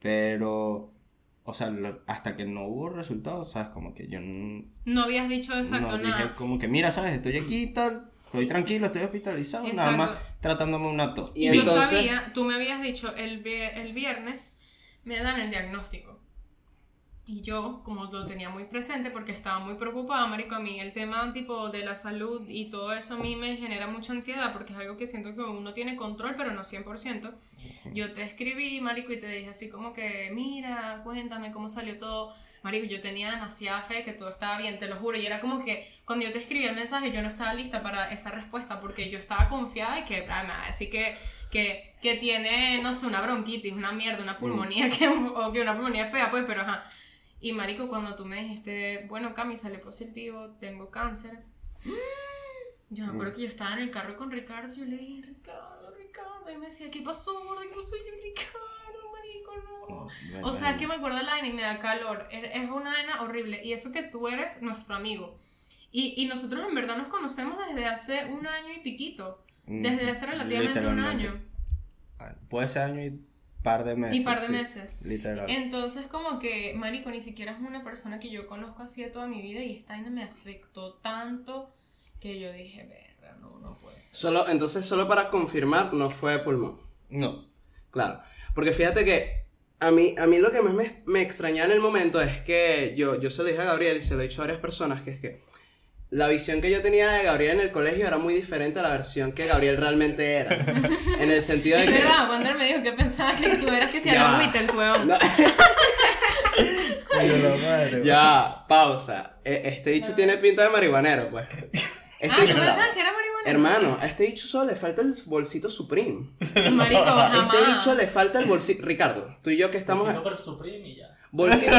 Pero, o sea, lo- hasta que no hubo resultados, ¿sabes? Como que yo n- No habías dicho exacto no dije nada. como que, mira, ¿sabes? Estoy aquí y tal, estoy tranquilo, estoy hospitalizado, nada más tratándome una tos. Y yo entonces- sabía, tú me habías dicho el, el viernes, me dan el diagnóstico. Y yo, como lo tenía muy presente, porque estaba muy preocupada, marico, a mí el tema tipo de la salud y todo eso a mí me genera mucha ansiedad, porque es algo que siento que uno tiene control, pero no 100%. Yo te escribí, marico, y te dije así como que, mira, cuéntame cómo salió todo. Marico, yo tenía demasiada fe que todo estaba bien, te lo juro. Y era como que cuando yo te escribí el mensaje, yo no estaba lista para esa respuesta, porque yo estaba confiada de que, nada, así que que, que tiene, no sé, una bronquitis, una mierda, una pulmonía, que, o que una pulmonía fea, pues, pero ajá. Y marico, cuando tú me dijiste, bueno, Cami, sale positivo, tengo cáncer. Yo me acuerdo que yo estaba en el carro con Ricardo y yo le dije, Ricardo, Ricardo, y me decía, ¿qué pasó, gordo? ¿Qué pasó? Y yo, Ricardo, marico, no. O sea, es que me acuerdo de la vaina y me da calor. Es es una vaina horrible. Y eso que tú eres nuestro amigo. Y, y nosotros en verdad nos conocemos desde hace un año y piquito. Mm, Desde hace relativamente un año. Ah, Puede ser año y par de meses. Y par de sí, meses. Literal. Entonces, como que, Marico, ni siquiera es una persona que yo conozco así de toda mi vida y esta vaina me afectó tanto que yo dije, verga, no, no puede ser. Solo, entonces, solo para confirmar, no fue de pulmón. No. Claro. Porque fíjate que a mí, a mí lo que más me, me extrañaba en el momento es que yo, yo se lo dije a Gabriel y se lo he dicho a varias personas, que es que la visión que yo tenía de Gabriel en el colegio era muy diferente a la versión que Gabriel realmente era. En el sentido de Es que... verdad, Wander me dijo que pensaba que tú eras que si Ya era. Whittles. No, madre. ya, pausa. E- Este dicho tiene pinta de marihuanero, pues. Este ah, ¿tú dicho... pensabas que era marihuana? Hermano, a este dicho solo le falta el bolsito Supreme. Marico, este dicho le falta el bolsito... Ricardo, tú y yo que estamos... Bolsito por Supreme y ya. Bolsito,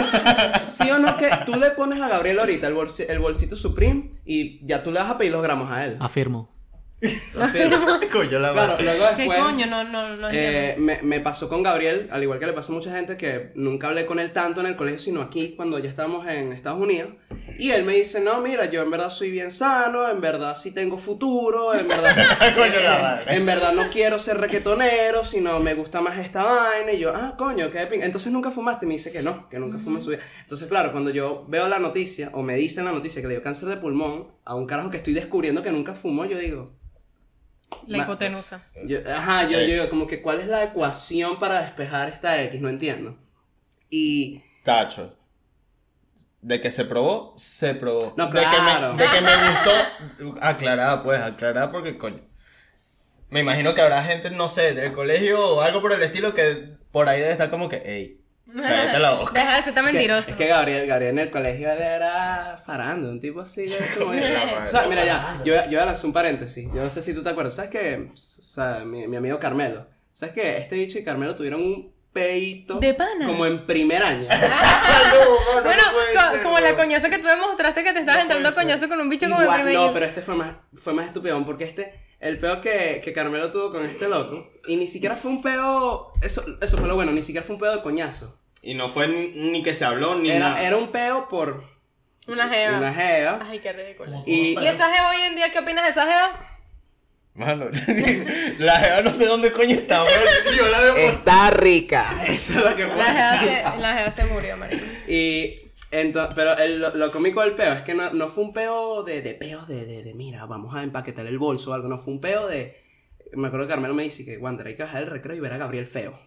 ¿sí o no que tú le pones a Gabriel ahorita el, bolsi- el bolsito Supreme y ya tú le vas a pedir los gramos a él? Afirmo. Coño, la Claro, luego ¿Qué después coño? No, no, no eh, me, me pasó con Gabriel, al igual que le pasó a mucha gente que nunca hablé con él tanto en el colegio, sino aquí cuando ya estábamos en Estados Unidos. Y él me dice, no, mira, yo en verdad soy bien sano, en verdad sí tengo futuro, en verdad, Coño, la madre. en verdad no quiero ser requetonero, sino me gusta más esta vaina. Y yo, ah, coño, qué de pin-". Entonces nunca fumaste. Me dice que no, que nunca fumé en su vida. Entonces, claro, cuando yo veo la noticia, o me dicen la noticia que le dio cáncer de pulmón a un carajo que estoy descubriendo que nunca fumó, yo digo, La hipotenusa. yo- ajá, yo, yo como que cuál es la ecuación para despejar esta X, no entiendo. Y Tacho. De que se probó, se probó. No, de, claro. que me, de que me gustó, aclarada, pues, aclarada porque, coño. Me imagino que habrá gente, no sé, del colegio o algo por el estilo que por ahí debe estar como que, ey, cállate la boca. Deja de ser tan es que- mentiroso. es que Gabriel, Gabriel en el colegio era farando, un tipo así. La o sea, mira ya, yo, yo voy a lanzar un paréntesis. Yo no sé si tú te acuerdas. ¿Sabes que O sea, mi, mi amigo Carmelo. ¿Sabes que Este bicho y Carmelo tuvieron un peito. ¿De pana? Como en primer año. Bueno, co- como la coñazo que tú me mostraste que te estabas entrando a coñazo con un bicho como el Igual- primer no, pero este fue más, fue más estúpido, porque este, el peo que, que Carmelo tuvo con este loco, y ni siquiera fue un peo, eso, eso fue lo bueno, ni siquiera fue un peo de coñazo. Y no fue ni, ni que se habló ni Era, nada. era un peo por Una jeva. una jeva. Ay, qué ridículo. Y- ¿Y esa jeva hoy en día qué opinas de esa jeva? Mano, la jeva no sé dónde coño está, bro. Yo la veo por... Está rica. Eso es lo que puedo La jeva decir. se, la jeva se murió, marico. Y entonces, pero el- lo, lo cómico del peo es que no, no fue un peo de, de peo de, de, de, mira, vamos a empaquetar el bolso o algo, no fue un peo de... Me acuerdo que Carmelo me dice que, Wander, hay que bajar el recreo y ver a Gabriel feo.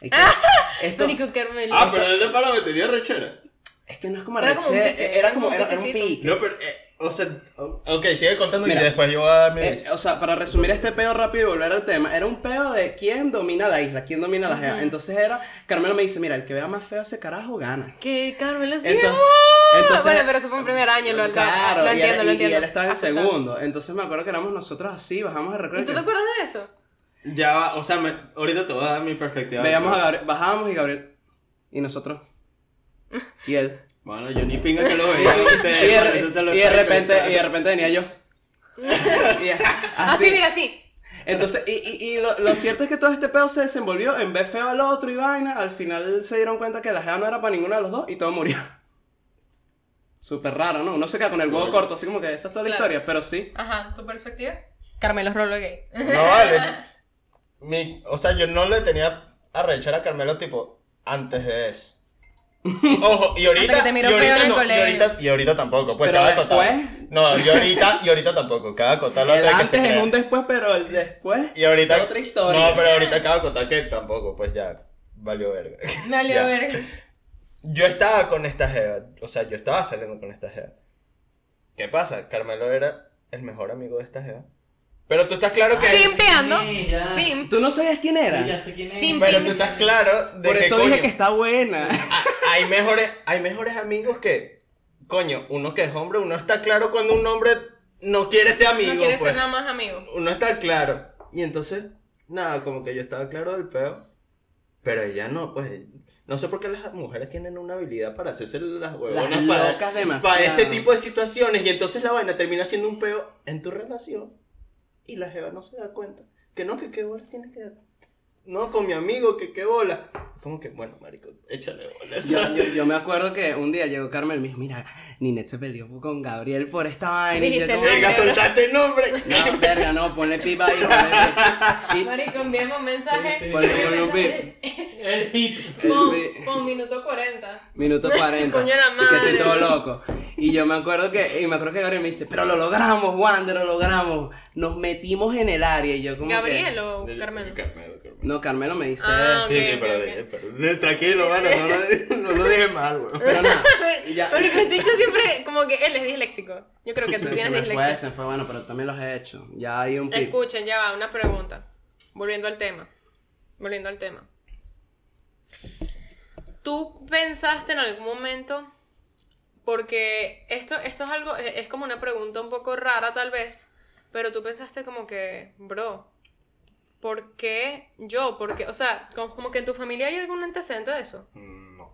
Que- esto, Marico Carmelo. Ah, pero el de para tenía rechera. es que no es como Era como un pique, era como, era, era un pique. No, pero, eh, o sea, ok, sigue contando Mira, y después yo voy a dar mi... Eh, o sea, para resumir este peo rápido y volver al tema, era un peo de quién domina la isla, quién domina la jeva. Entonces era, Carmelo me dice, mira, el que vea más feo ese carajo gana. Que Carmelo sí. Entonces- ¡ah! entonces- bueno, pero eso fue en primer año, lo, claro, lo y, entiendo, él, lo entiendo. y él estaba en Aceptado. segundo. Entonces me acuerdo que éramos nosotros así, bajamos el recreo. ¿Y tú te acuerdas de eso? Ya va, o sea, me- ahorita te voy a dar mi perspectiva. Veíamos a Gabriel, bajábamos y Gabriel. Y nosotros. Y él. Bueno, yo ni pinga que lo veía. y- de, por eso te lo y de estoy repente, y de repente venía yo. Y Así, así. mira, así. Entonces, y, y, y lo, lo cierto es que todo este pedo se desenvolvió en vez feo al otro y vaina. Al final se dieron cuenta que la jeva no era para ninguno de los dos y todo murió. Súper raro, ¿no? Uno se queda con el huevo corto, así como que esa es toda la Claro. historia, pero sí. Ajá, ¿tu perspectiva? Carmelo es rolo gay. No vale. Mi, o sea, yo no le tenía a rechar a Carmelo tipo antes de eso. Ojo, y ahorita. Hasta que te miró y ahorita feo en el no. Y ahorita, y ahorita tampoco, pues Pero cada después- No, y ahorita, y ahorita tampoco. Cada acotado El antes de que antes se es un después, pero el después Y ahorita. es otra historia. No, pero ahorita cada acotado que tampoco, pues ya. Valió verga. Dale, Ya. a ver. Yo estaba con esta jeva, o sea, yo estaba saliendo con esta jeva. ¿Qué pasa? Carmelo era el mejor amigo de esta jeva. Pero tú estás claro que... Simpeando. Sí, ya. Sim. ¿Tú no sabías quién era? Sí, ya sé quién es. Sim. Pero tú estás claro de Por que, eso coño, dije que está buena. a- hay mejores, hay mejores amigos que, coño, uno que es hombre, uno está claro cuando un hombre no quiere ser amigo, No quiere pues. ser nada más amigo. Uno está claro. Y entonces, nada, como que yo estaba claro del peo. Pero ella no, pues. No sé por qué las mujeres tienen una habilidad para hacerse las huevonas Las para, para ese tipo de situaciones. Y entonces la vaina termina siendo un peo en tu relación. Y la jeva no se da cuenta. Que no, que qué bola tienes que. No, con mi amigo, que qué bola. Como que, bueno, marico, échale bola. Yo, yo, yo me acuerdo que un día llegó Carmen y me dijo, mira, Ninet se peleó con Gabriel por esta vaina. Y yo como, Venga, soltate el nombre. no, verga, no, ponle pipa ahí. Ponle, y- Marico, enviamos mensaje. Sí, sí. Ponle- un mensaje El tip. Con, minuto 40. Minuto 40. Coño la Y que estoy madre. todo loco. Y yo me acuerdo que, y me acuerdo que Gabriel me dice, pero lo logramos, Wander, lo logramos. Nos metimos en el área y yo como ¿Gabriel que... o? Carmelo, Carmelo. No, Carmelo me dice Ah, eso. Sí, sí, pero, ok. dije, pero tranquilo, mano, no lo, no lo dije mal, weón. Pero nada, ya. Marico, este dicho siempre, como que él es disléxico. Yo creo que tú Se, se tienes me fue, se fue, bueno, pero también los he hecho. Ya hay un pic. Escuchen, ya va, una pregunta. Volviendo al tema. Volviendo al tema. ¿Tú pensaste en algún momento? Porque esto, esto es algo, es es como una pregunta un poco rara tal vez, pero tú pensaste como que, bro, ¿por qué yo? Porque, o sea, como, como que en tu familia hay algún antecedente de eso. No.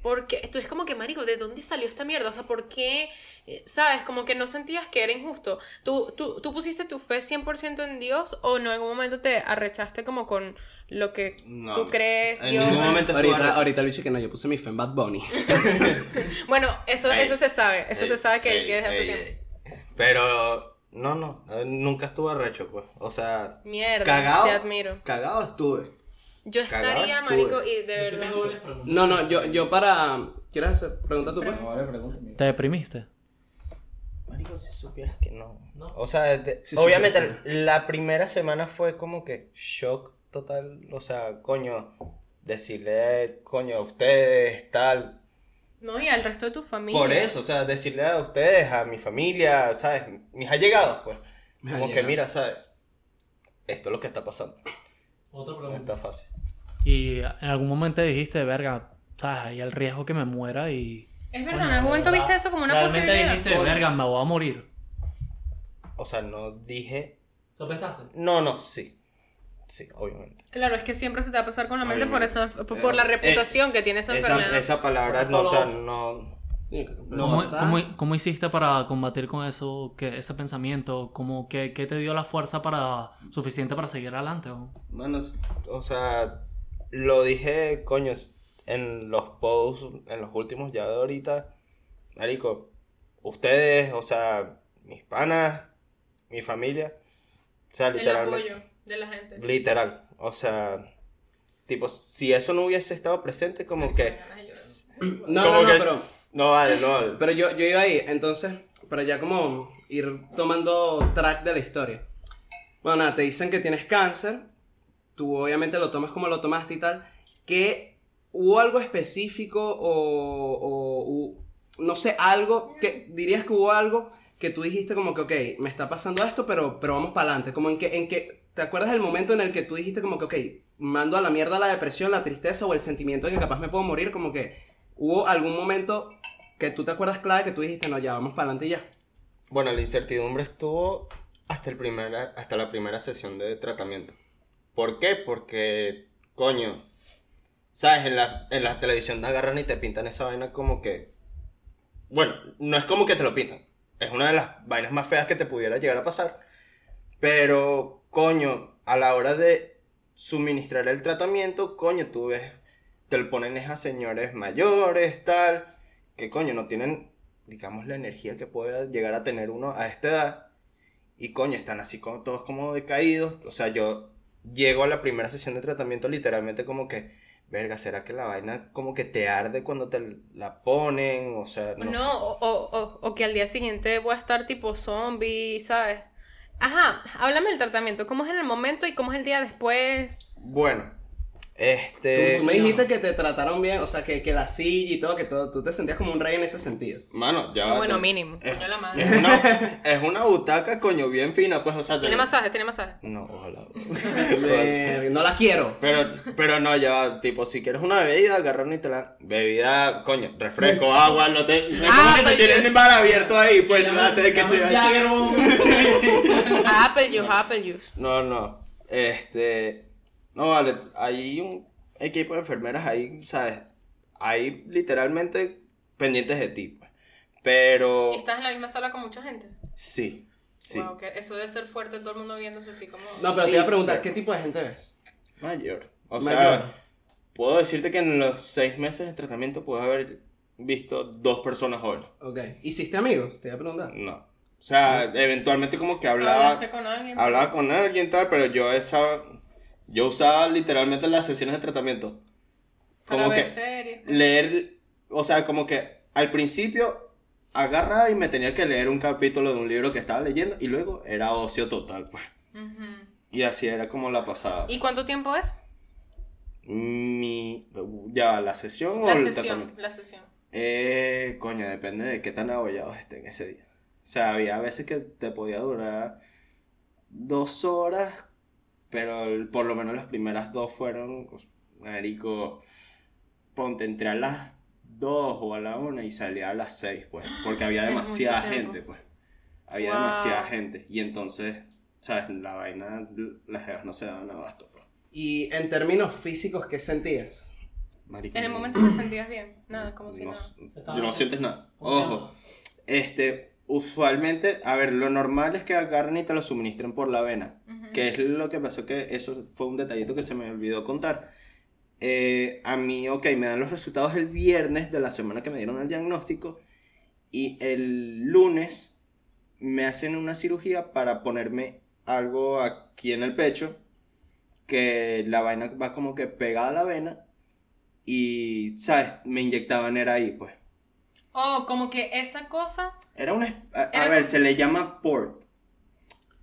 Porque tú es como que, marico, ¿de dónde salió esta mierda? O sea, ¿por qué? Eh, ¿Sabes? Como que no sentías que era injusto. ¿Tú, tú, tú pusiste tu fe 100% en Dios o en algún momento te arrechaste como con lo que No. tú crees, En Dios? ningún momento Ahorita, arrecho. ahorita Luchi que no, yo puse mi fe en Bad Bunny. Bueno, eso, Ey, eso se sabe. Eso Ey, se sabe que, ey, que desde hace ey, tiempo. ey. Pero, no, no, eh, nunca estuve arrecho, pues. O sea, Mierda, Cagado. te admiro. Cagado estuve. Yo Cagado estaría, estuve. marico, y de verdad. No, no, yo, yo para... ¿Quieres hacer pregunta tú, pues? No, vale, pregúntame. ¿Te deprimiste? marico, si supieras que no. No. O sea, de- Sí, obviamente la primera semana fue como que shock total. O sea, coño, decirle, coño, a ustedes, tal. No, y al resto de tu familia. Por eso, o sea, decirle a ustedes, a mi familia, ¿sabes? Mis allegados, pues. Como que mira, ¿sabes? Esto es lo que está pasando. Otra pregunta. está fácil. Y en algún momento dijiste, verga, ¿sabes? Hay el riesgo que me muera y... Es verdad, en algún momento ¿verdad? viste eso como una Realmente posibilidad. dijiste, verga, me voy a morir. O sea, no dije. ¿Lo pensaste? No, no, sí. Sí, obviamente. Claro, es que siempre se te va a pasar con la mente por, esa, por, por la Eh, reputación que tiene esa, enfermedad. Esa, esa palabra, no, o sea, no. ¿Cómo, cómo- cómo hiciste para combatir con eso, que, ese pensamiento? ¿Cómo, qué, qué te dio la fuerza para suficiente para seguir adelante? o? Bueno, o sea, lo dije, coño, en los posts, en los últimos ya de ahorita. Marico, ustedes, o sea, mis panas, mi familia. O sea, el literalmente. apoyo de la gente. Literal. O sea, tipo, si eso no hubiese estado presente, como que. No, como no, no, que- pero... No vale, no vale. Pero yo, yo iba ahí, entonces, para ya como ir tomando track de la historia. Bueno, nada, te dicen que tienes cáncer, tú obviamente lo tomas como lo tomaste y tal, que hubo algo específico o, o no sé, algo que dirías que hubo algo que tú dijiste como que, ok, me está pasando esto, pero, pero vamos para adelante, como en que, en que, ¿te acuerdas del momento en el que tú dijiste como que, ok, mando a la mierda la depresión, la tristeza o el sentimiento de que capaz me puedo morir, como que hubo algún momento que tú te acuerdas clave que tú dijiste, no, ya, vamos para adelante y ya. Bueno, la incertidumbre estuvo hasta, el primera, hasta la primera sesión de tratamiento. ¿Por qué? Porque, coño, ¿sabes? En la, en la televisión te agarran y te pintan esa vaina como que... Bueno, no es como que te lo pintan. Es una de las vainas más feas que te pudiera llegar a pasar. Pero, coño, a la hora de suministrar el tratamiento, coño, tú ves, te lo ponen a señores mayores, tal, que coño, no tienen, digamos, la energía que pueda llegar a tener uno a esta edad. Y coño, están así como todos como decaídos. O sea, yo llego a la primera sesión de tratamiento literalmente como que, verga, ¿será que la vaina como que te arde cuando te la ponen? O sea, no, No, sé. o, o- o- o que al día siguiente voy a estar tipo zombie, ¿sabes? Ajá, háblame del tratamiento. ¿Cómo es en el momento y cómo es el día después? Bueno, este... tú me dijiste que te trataron bien, o sea, que, que la silla y todo, que todo, tú te sentías como un rey en ese sentido. Mano, ya... Va, bueno, mínimo. Es, Coño la madre. es una, es una butaca, coño, bien fina, pues, o sea... te- Tiene masaje, tiene masaje. No, ojalá. Me- no la quiero. Pero, pero no, ya, va, tipo, si quieres una bebida, agarra una y te la... Bebida, coño, refresco, agua, no te... No Ah, que te tienen el bar abierto ahí, pues, antes de que se vaya. Apple juice, apple juice. No, no. Este. No, vale, hay un equipo de enfermeras ahí, ¿sabes? Hay literalmente pendientes de ti. pues. Pero. ¿Y estás en la misma sala con mucha gente? Sí, sí. Wow, que eso debe ser fuerte, todo el mundo viéndose así como... No, pero Sí, te iba a preguntar, ¿qué tipo de gente ves? Mayor. O Mayor. sea, puedo decirte que en los seis meses de tratamiento puedo haber visto dos personas jóvenes. Ok. ¿Hiciste amigos? Te iba a preguntar. No. O sea, eventualmente como que hablaba. ¿Hablaste con alguien? hablaba con alguien tal, pero yo esa yo usaba literalmente las sesiones de tratamiento Para como ver que series. leer, o sea, como que al principio agarraba y me tenía que leer un capítulo de un libro que estaba leyendo y luego era ocio total, pues. Y así era como la pasaba. ¿Y cuánto tiempo es? Mi ya la sesión o La el sesión, tratamiento. la sesión. Eh, coño, depende de qué tan abollados estén ese día. O sea, había veces que te podía durar dos horas, pero el- por lo menos las primeras dos fueron, pues, marico, ponte entre a las dos o a la una y salía a las seis, pues, porque había demasiada gente, pues. Había Wow. demasiada gente. Y entonces, ¿sabes? La vaina, las jevas no se daban abasto, pues. Y en términos físicos, ¿qué sentías? Marico, En el momento te sentías bien. Nada, como si no, nada. yo no sientes nada. Ojo, este, usualmente, a ver, lo normal es que agarren y te lo suministren por la vena. Ujú. Que es lo que pasó, que eso fue un detallito que se me olvidó contar. Eh, a mí, ok, me dan los resultados el viernes de la semana que me dieron el diagnóstico. Y el lunes me hacen una cirugía para ponerme algo aquí en el pecho. Que la vaina va como que pegada a la vena. Y, ¿sabes? Me inyectaban, era ahí, pues. Oh, como que esa cosa. Era una. A, ver, se le llama port.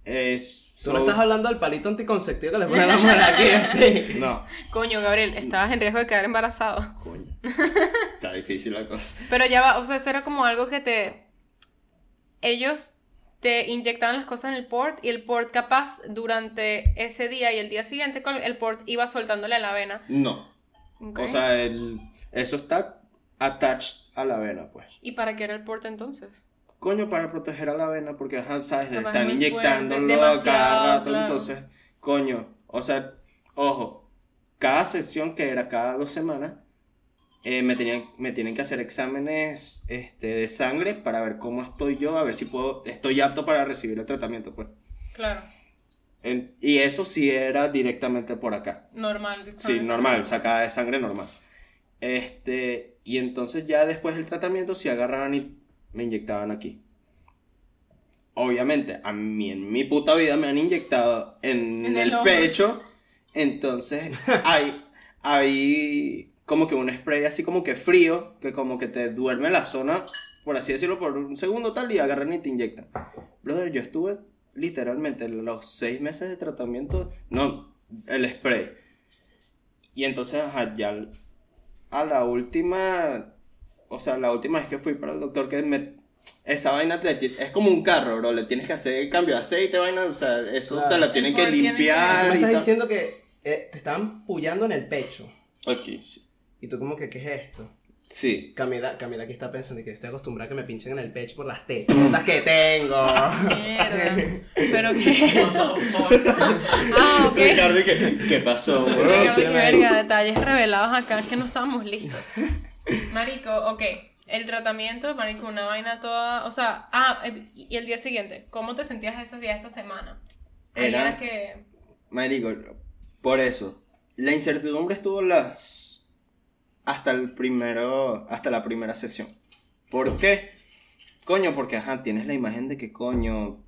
Es. Tú no so- estás hablando del palito anticonceptivo que le ponen a la mujer aquí, así. No, Coño, Gabriel, estabas en riesgo de quedar embarazado. coño. Está difícil la cosa. Pero ya va, o sea, eso era como algo que te. Ellos te inyectaban las cosas en el port y el port capaz durante ese día y el día siguiente el port iba soltándole a la vena. No. ¿ok? O sea, el, eso está attached a la vena, pues. ¿Y para qué era el port entonces? Coño, para proteger a la vena, porque, ajá, ¿sabes? Le están es inyectándolo fuerte, a cada rato, claro. entonces, coño, o sea, ojo, cada sesión que era cada dos semanas, eh, me, tenían, me tienen que hacer exámenes este, de sangre para ver cómo estoy yo, a ver si puedo, estoy apto para recibir el tratamiento, pues. Claro, En- y eso sí era directamente por acá. normal. Sí, normal, sacada de sangre normal. Este, y entonces ya después del tratamiento se agarraban y me inyectaban aquí. Obviamente, a mí en mi puta vida me han inyectado en, En el pecho. Entonces, hay, hay como que un spray así como que frío, que como que te duerme la zona, por así decirlo, por un segundo tal, y agarran y te inyectan. Brother, yo estuve literalmente los seis meses de tratamiento, no, el spray. Y entonces, ya a la última, o sea, la última vez que fui para el doctor que me... Esa vaina es como un carro, bro, le tienes que hacer cambio de aceite, vaina, o sea, eso Claro. te la tienen que que- Tú limpiar. me estás diciendo que eh, te estaban pullando en el pecho. Aquí, sí. Y tú como que, ¿qué es esto? Sí. Camila, Camila aquí está pensando que estoy acostumbrada a que me pinchen en el pecho por las tetas que tengo. Mierda. ¿Pero qué es esto? Ah, ok. Ricardo, ¿y ¿qué, qué pasó, bro? Ricardo, sí, verga, detalles revelados acá, es que no estábamos listos. Marico, ok. El tratamiento, marico, una vaina toda. O sea, ah, eh, y el día siguiente, ¿cómo te sentías esos días, esa semana? Era que. Marico, por eso. La incertidumbre estuvo las. hasta el primero. hasta la primera sesión. ¿Por qué? Coño, porque ajá, tienes la imagen de que coño.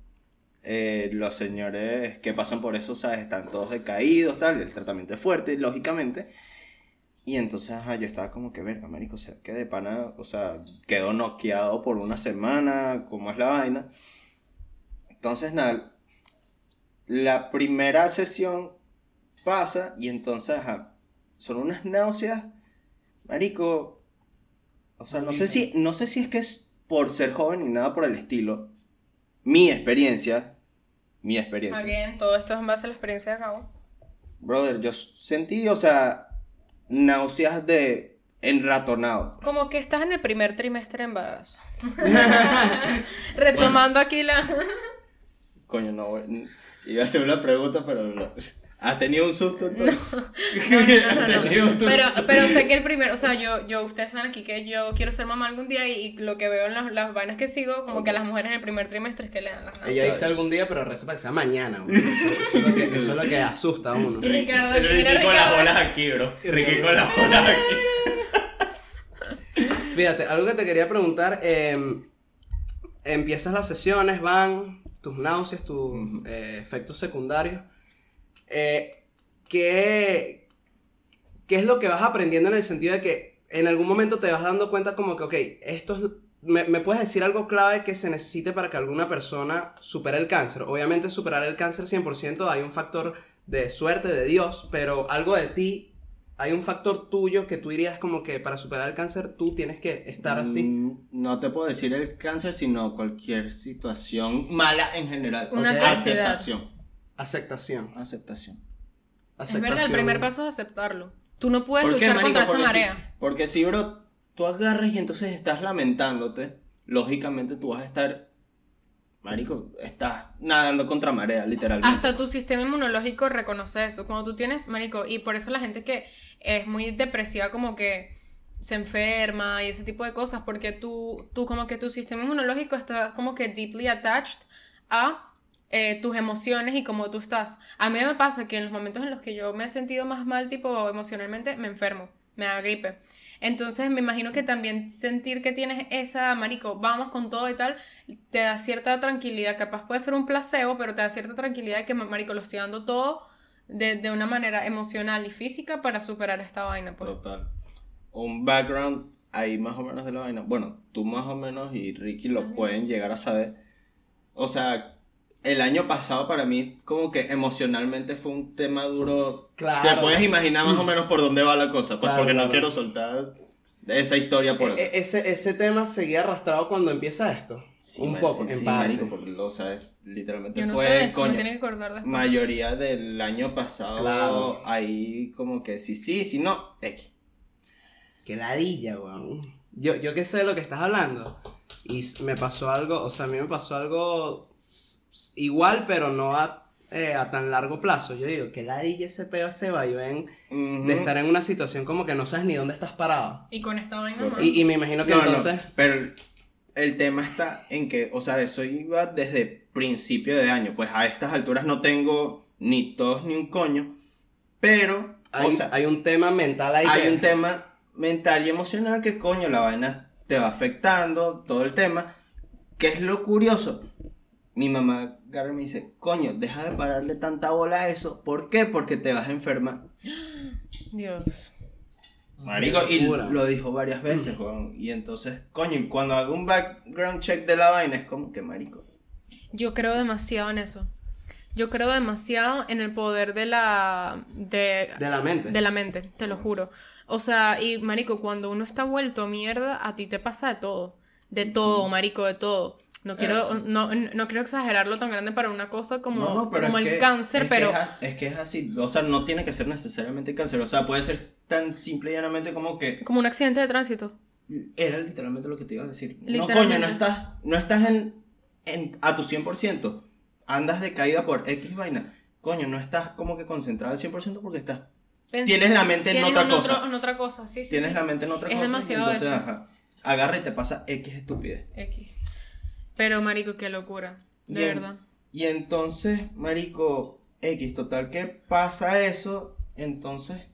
eh, los señores que pasan por eso, ¿sabes? Están todos decaídos, tal. El tratamiento es fuerte, lógicamente. Y entonces, ajá, yo estaba como que, verga, marico, sea, que de pana, o sea, quedó noqueado por una semana, ¿cómo es la vaina? Entonces, nada, la primera sesión pasa y entonces, ajá, son unas náuseas, marico, o sea, no sé si, no sé si es que es por ser joven ni nada por el estilo, mi experiencia, mi experiencia, Again, todo esto es en base a la experiencia de Cabo. brother, yo sentí, o sea, náuseas de enratonado. Como que estás en el primer trimestre de embarazo. Retomando aquí la. Coño, no, güey, iba a hacer una pregunta, pero no. ¿Has tenido un susto entonces? No, no, no, ¿Has no, no. tenido un Pero, susto? pero sé que el primero, o sea, yo, yo, ustedes saben aquí que yo quiero ser mamá algún día y, y lo que veo en las, las vainas que sigo, como que a las mujeres en el primer trimestre es que le dan las Ella dice algún día, pero reza para que sea mañana. Eso, eso es lo que, eso es lo que asusta a uno. Y Ricardo, Ricky con las Ricardo. bolas aquí, bro. Ricky con las bolas aquí. Fíjate, algo que te quería preguntar, eh, empiezas las sesiones, van tus náuseas, tus eh, efectos secundarios. Eh, ¿qué, ¿Qué es lo que vas aprendiendo en el sentido de que en algún momento te vas dando cuenta como que, ok, esto es... ¿Me, me puedes decir algo clave que se necesite para que alguna persona supere el cáncer? Obviamente superar el cáncer 100% hay un factor de suerte, de Dios, pero algo de ti, hay un factor tuyo que tú dirías como que para superar el cáncer tú tienes que estar así. Mm, No te puedo decir el cáncer, sino cualquier situación mala en general. Una adversidad. Aceptación. Aceptación. Aceptación. Es verdad, el primer paso es aceptarlo. Tú no puedes ¿Por qué, luchar marico? contra esa marea. Si, porque si, bro, tú agarras y entonces estás lamentándote, lógicamente tú vas a estar, marico, estás nadando contra marea, literalmente. Hasta tu sistema inmunológico reconoce eso. Cuando tú tienes, marico, y por eso la gente que es muy depresiva como que se enferma y ese tipo de cosas, porque tú, tú como que tu sistema inmunológico está como que deeply attached a eh, tus emociones y cómo tú estás. A mí me pasa que en los momentos en los que yo me he sentido más mal, tipo emocionalmente, me enfermo, me da gripe. Entonces me imagino que también sentir que tienes esa, marico, vamos con todo y tal, te da cierta tranquilidad. Capaz puede ser un placebo, pero te da cierta tranquilidad de que, marico, lo estoy dando todo de, de una manera emocional y física para superar esta vaina. Pues. Total. Un background ahí más o menos de la vaina. Bueno, tú más o menos y Ricky lo pueden llegar a saber. O sea, el año pasado para mí como que emocionalmente fue un tema duro. Claro. Te puedes imaginar más o menos por dónde va la cosa, pues Claro, porque no quiero soltar esa historia por E- e- ese, ese tema seguía arrastrado cuando empieza esto. Sí, un poco, sí, en marico, porque, o sea, literalmente Yo no fue sé esto, coño, me tiene que acordar después. mayoría del año pasado Claro. ahí como que sí, sí, sí, no, X. Qué ladilla, weón. Yo, yo que sé de lo que estás hablando. Y me pasó algo, o sea, a mí me pasó algo igual, pero no a, eh, a tan largo plazo. Yo digo, ladilla ese peo se va y ven Ujú. de estar en una situación como que no sabes ni dónde estás parado. Y con esta vaina más. Y, y me imagino que No, no, entonces... pero el, tema está en que, o sea, eso iba desde principio de año. Pues a estas alturas no tengo ni tos ni un coño. Pero, Hay, o sea, hay un tema mental ahí. hay que- un tema mental y emocional que coño la vaina te va afectando, todo el tema. ¿Qué es lo curioso? Mi mamá Gary me dice, coño, deja de pararle tanta bola a eso. ¿Por qué? Porque te vas a enfermar. Dios. Marico, y lo dijo varias veces, Juan. Y entonces, coño, y cuando hago un background check de la vaina, es como que, marico. Yo creo demasiado en eso. Yo creo demasiado en el poder de la. de, De la mente. de la mente, te lo juro. O sea, y marico, cuando uno está vuelto mierda, a ti te pasa de todo. De todo, marico, de todo. No quiero, Eso. no, no quiero exagerarlo tan grande para una cosa como, No, como es el que- cáncer, es pero Que es, es que es así. O sea, no tiene que ser necesariamente cáncer. O sea, puede ser tan simple y llanamente como que. como un accidente de tránsito. Era literalmente lo que te iba a decir. No, coño, no estás, no estás en, en- a tu 100%. Andas de caída por X vaina. Coño, no estás como que concentrado al 100% porque estás. Tienes la mente en otra cosa. otro- en otra cosa, sí, sí. Tienes sí. la mente en otra Es cosa. y demasiado entonces, eso. ajá, agarra y te pasa X estupidez. X. Pero, marico, qué locura. De Y en- verdad. Y entonces, marico, X, total, que pasa eso? Entonces,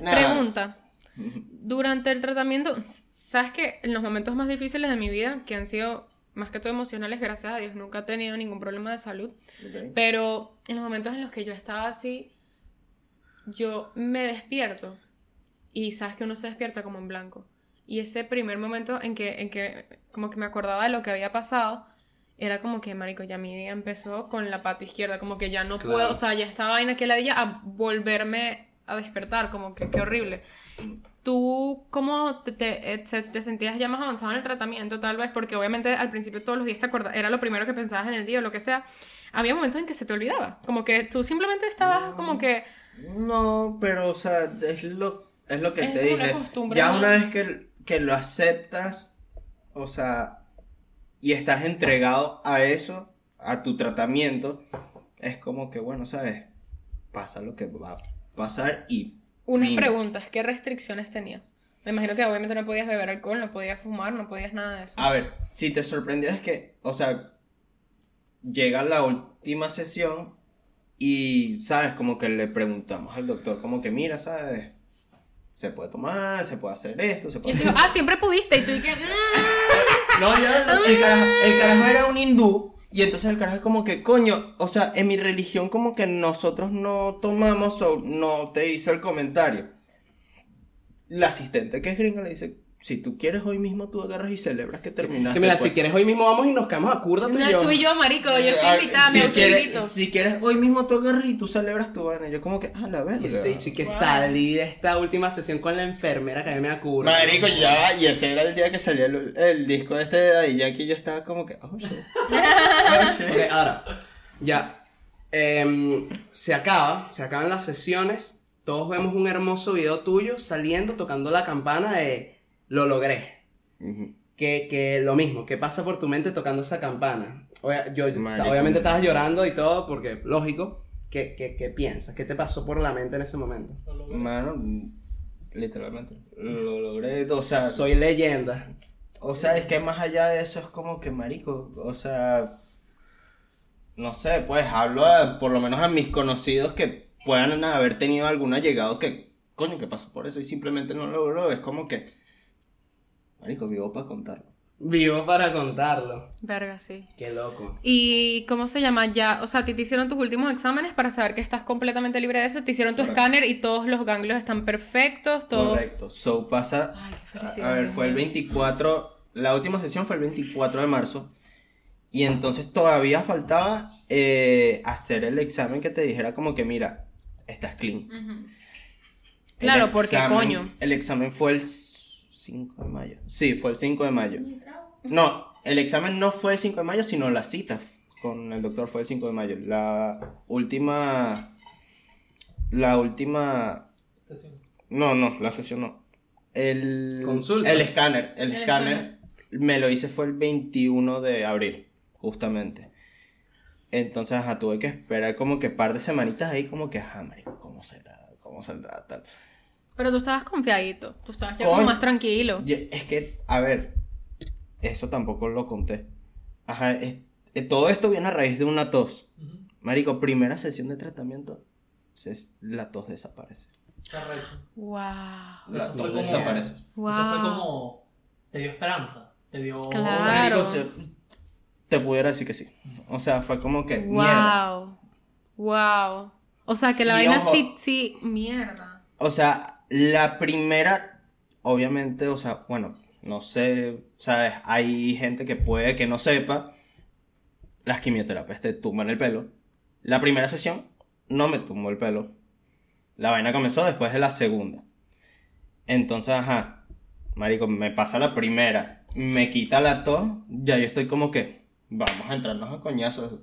nada. Pregunta. Durante el tratamiento, ¿sabes que en los momentos más difíciles de mi vida, que han sido más que todo emocionales, gracias a Dios, nunca he tenido ningún problema de salud, pero en los momentos en los que yo estaba así, yo me despierto y sabes que uno se despierta como en blanco. Y ese primer momento en que, en que como que me acordaba de lo que había pasado, era como que, marico, ya mi día empezó con la pata izquierda, como que ya no Claro. puedo, o sea, ya estaba vaina que la día a volverme a despertar, como que qué horrible. ¿Tú cómo te, te, eh, te sentías ya más avanzado en el tratamiento, tal vez? Porque obviamente al principio todos los días te acordabas, era lo primero que pensabas en el día o lo que sea. Había momentos en que se te olvidaba, como que tú simplemente estabas como que... No, pero, o sea, es lo, es lo que Es te una dije. costumbre, ya ¿no? una vez que, que lo aceptas, o sea, y estás entregado a eso, a tu tratamiento, es como que, bueno, ¿sabes? pasa lo que va a pasar y... Unas Mira. preguntas, ¿qué restricciones tenías? Me imagino que obviamente no podías beber alcohol, no podías fumar, no podías nada de eso. A ver, si te sorprendieras que, o sea, llega la última sesión y, ¿sabes? Como que le preguntamos al doctor, como que, mira, ¿sabes? Se puede tomar, se puede hacer esto, se Y puede yo hacer... digo, ah, siempre pudiste. Y tú y que, "Mm". No, ya, el, carajo, el carajo era un hindú y entonces el carajo es como que, coño, o sea, en mi religión como que nosotros no tomamos o no te hice el comentario. La asistente que es gringa le dice, si tú quieres hoy mismo tú agarras y celebras que terminaste. Que mira, pues". si quieres hoy mismo vamos y nos quedamos a curda tú y No, yo. tú y yo, marico, yo Ah, estoy invitada, si me quieres, si quieres hoy mismo tú agarras y tú celebras tu vaina. Yo como que, ah, la verga. Y este dicho que Wow. salí de esta última sesión con la enfermera que a mí me da curda. Marico, ya, y ese era el día que salía el, el disco este de Daddy Yankee y yo estaba como que, oh shit. Oh shit. Ahora, ya. em, se acaba, se acaban las sesiones. Todos vemos un hermoso video tuyo saliendo, tocando la campana de lo logré. Ujú. Que, que lo mismo, ¿qué pasa por tu mente tocando esa campana? Obvia- yo, obviamente estabas llorando y todo, porque lógico. ¿Qué, qué, qué piensas? ¿Qué te pasó por la mente en ese momento? Mano, literalmente, lo logré, o sea, Soy leyenda. o sea, es que más allá de eso es como que, marico, o sea, no sé, pues hablo a- por lo menos a mis conocidos que puedan haber tenido algún allegado que, coño, que pasó por eso y simplemente no lo logró, es como que, marico, vivo para contarlo. Vivo para contarlo. Verga, sí. Qué loco. ¿Y cómo se llama? Ya, o sea, a ti te hicieron tus últimos exámenes para saber que estás completamente libre de eso. Te hicieron tu Correcto. escáner y todos los ganglios están perfectos, todo. Correcto, so pasa, Ay, qué felicidad. a ver, fue el mío. 24, la última sesión fue el 24 de marzo y entonces todavía faltaba eh, hacer el examen que te dijera como que, mira, estás clean. Claro, porque examen- coño. El examen fue el 5 de mayo. Sí, fue el 5 de mayo. No, el examen no fue el 5 de mayo, sino la cita con el doctor fue el 5 de mayo. La última... La última... No, no, la sesión no. El... Consulta. El escáner. El, El escáner me lo hice fue el 21 de abril, justamente. Entonces, ajá, tuve que esperar como que par de semanitas ahí como que, ajá, marico, ¿cómo será? ¿Cómo saldrá? Tal. Pero tú estabas confiadito. Tú estabas ya como más tranquilo. Es que, a ver, eso tampoco lo conté. Ajá, es- eh, todo esto viene a raíz de una tos. Marico, primera sesión de tratamiento, se- la tos desaparece. Wow. La tos como- desaparece. Eso fue Wow. como. Te dio esperanza. Te dio. Claro. Marico, se- te pudiera decir que sí. O sea, fue como que, mierda. Wow. Wow. O sea, que la Y vaina ojo. sí, sí, mierda. O sea, la primera, obviamente, o sea, bueno, no sé, ¿sabes? Hay gente que puede que no sepa. Las quimioterapias te tumban el pelo. La primera sesión no me tumbó el pelo. La vaina comenzó después de la segunda. Entonces, ajá, marico, me pasa la primera, me quita la tos, ya yo estoy como que, vamos a entrarnos a coñazos.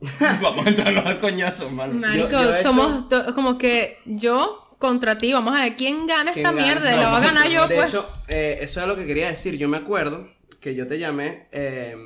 vamos a entrarnos a coñazos, mano. Marico, yo he hecho- somos do- como que yo contra ti, vamos a ver quién gana esta mierda. No, la voy a ganar yo, de pues. hecho, eh, eso es lo que quería decir. Yo me acuerdo que yo te llamé, eh,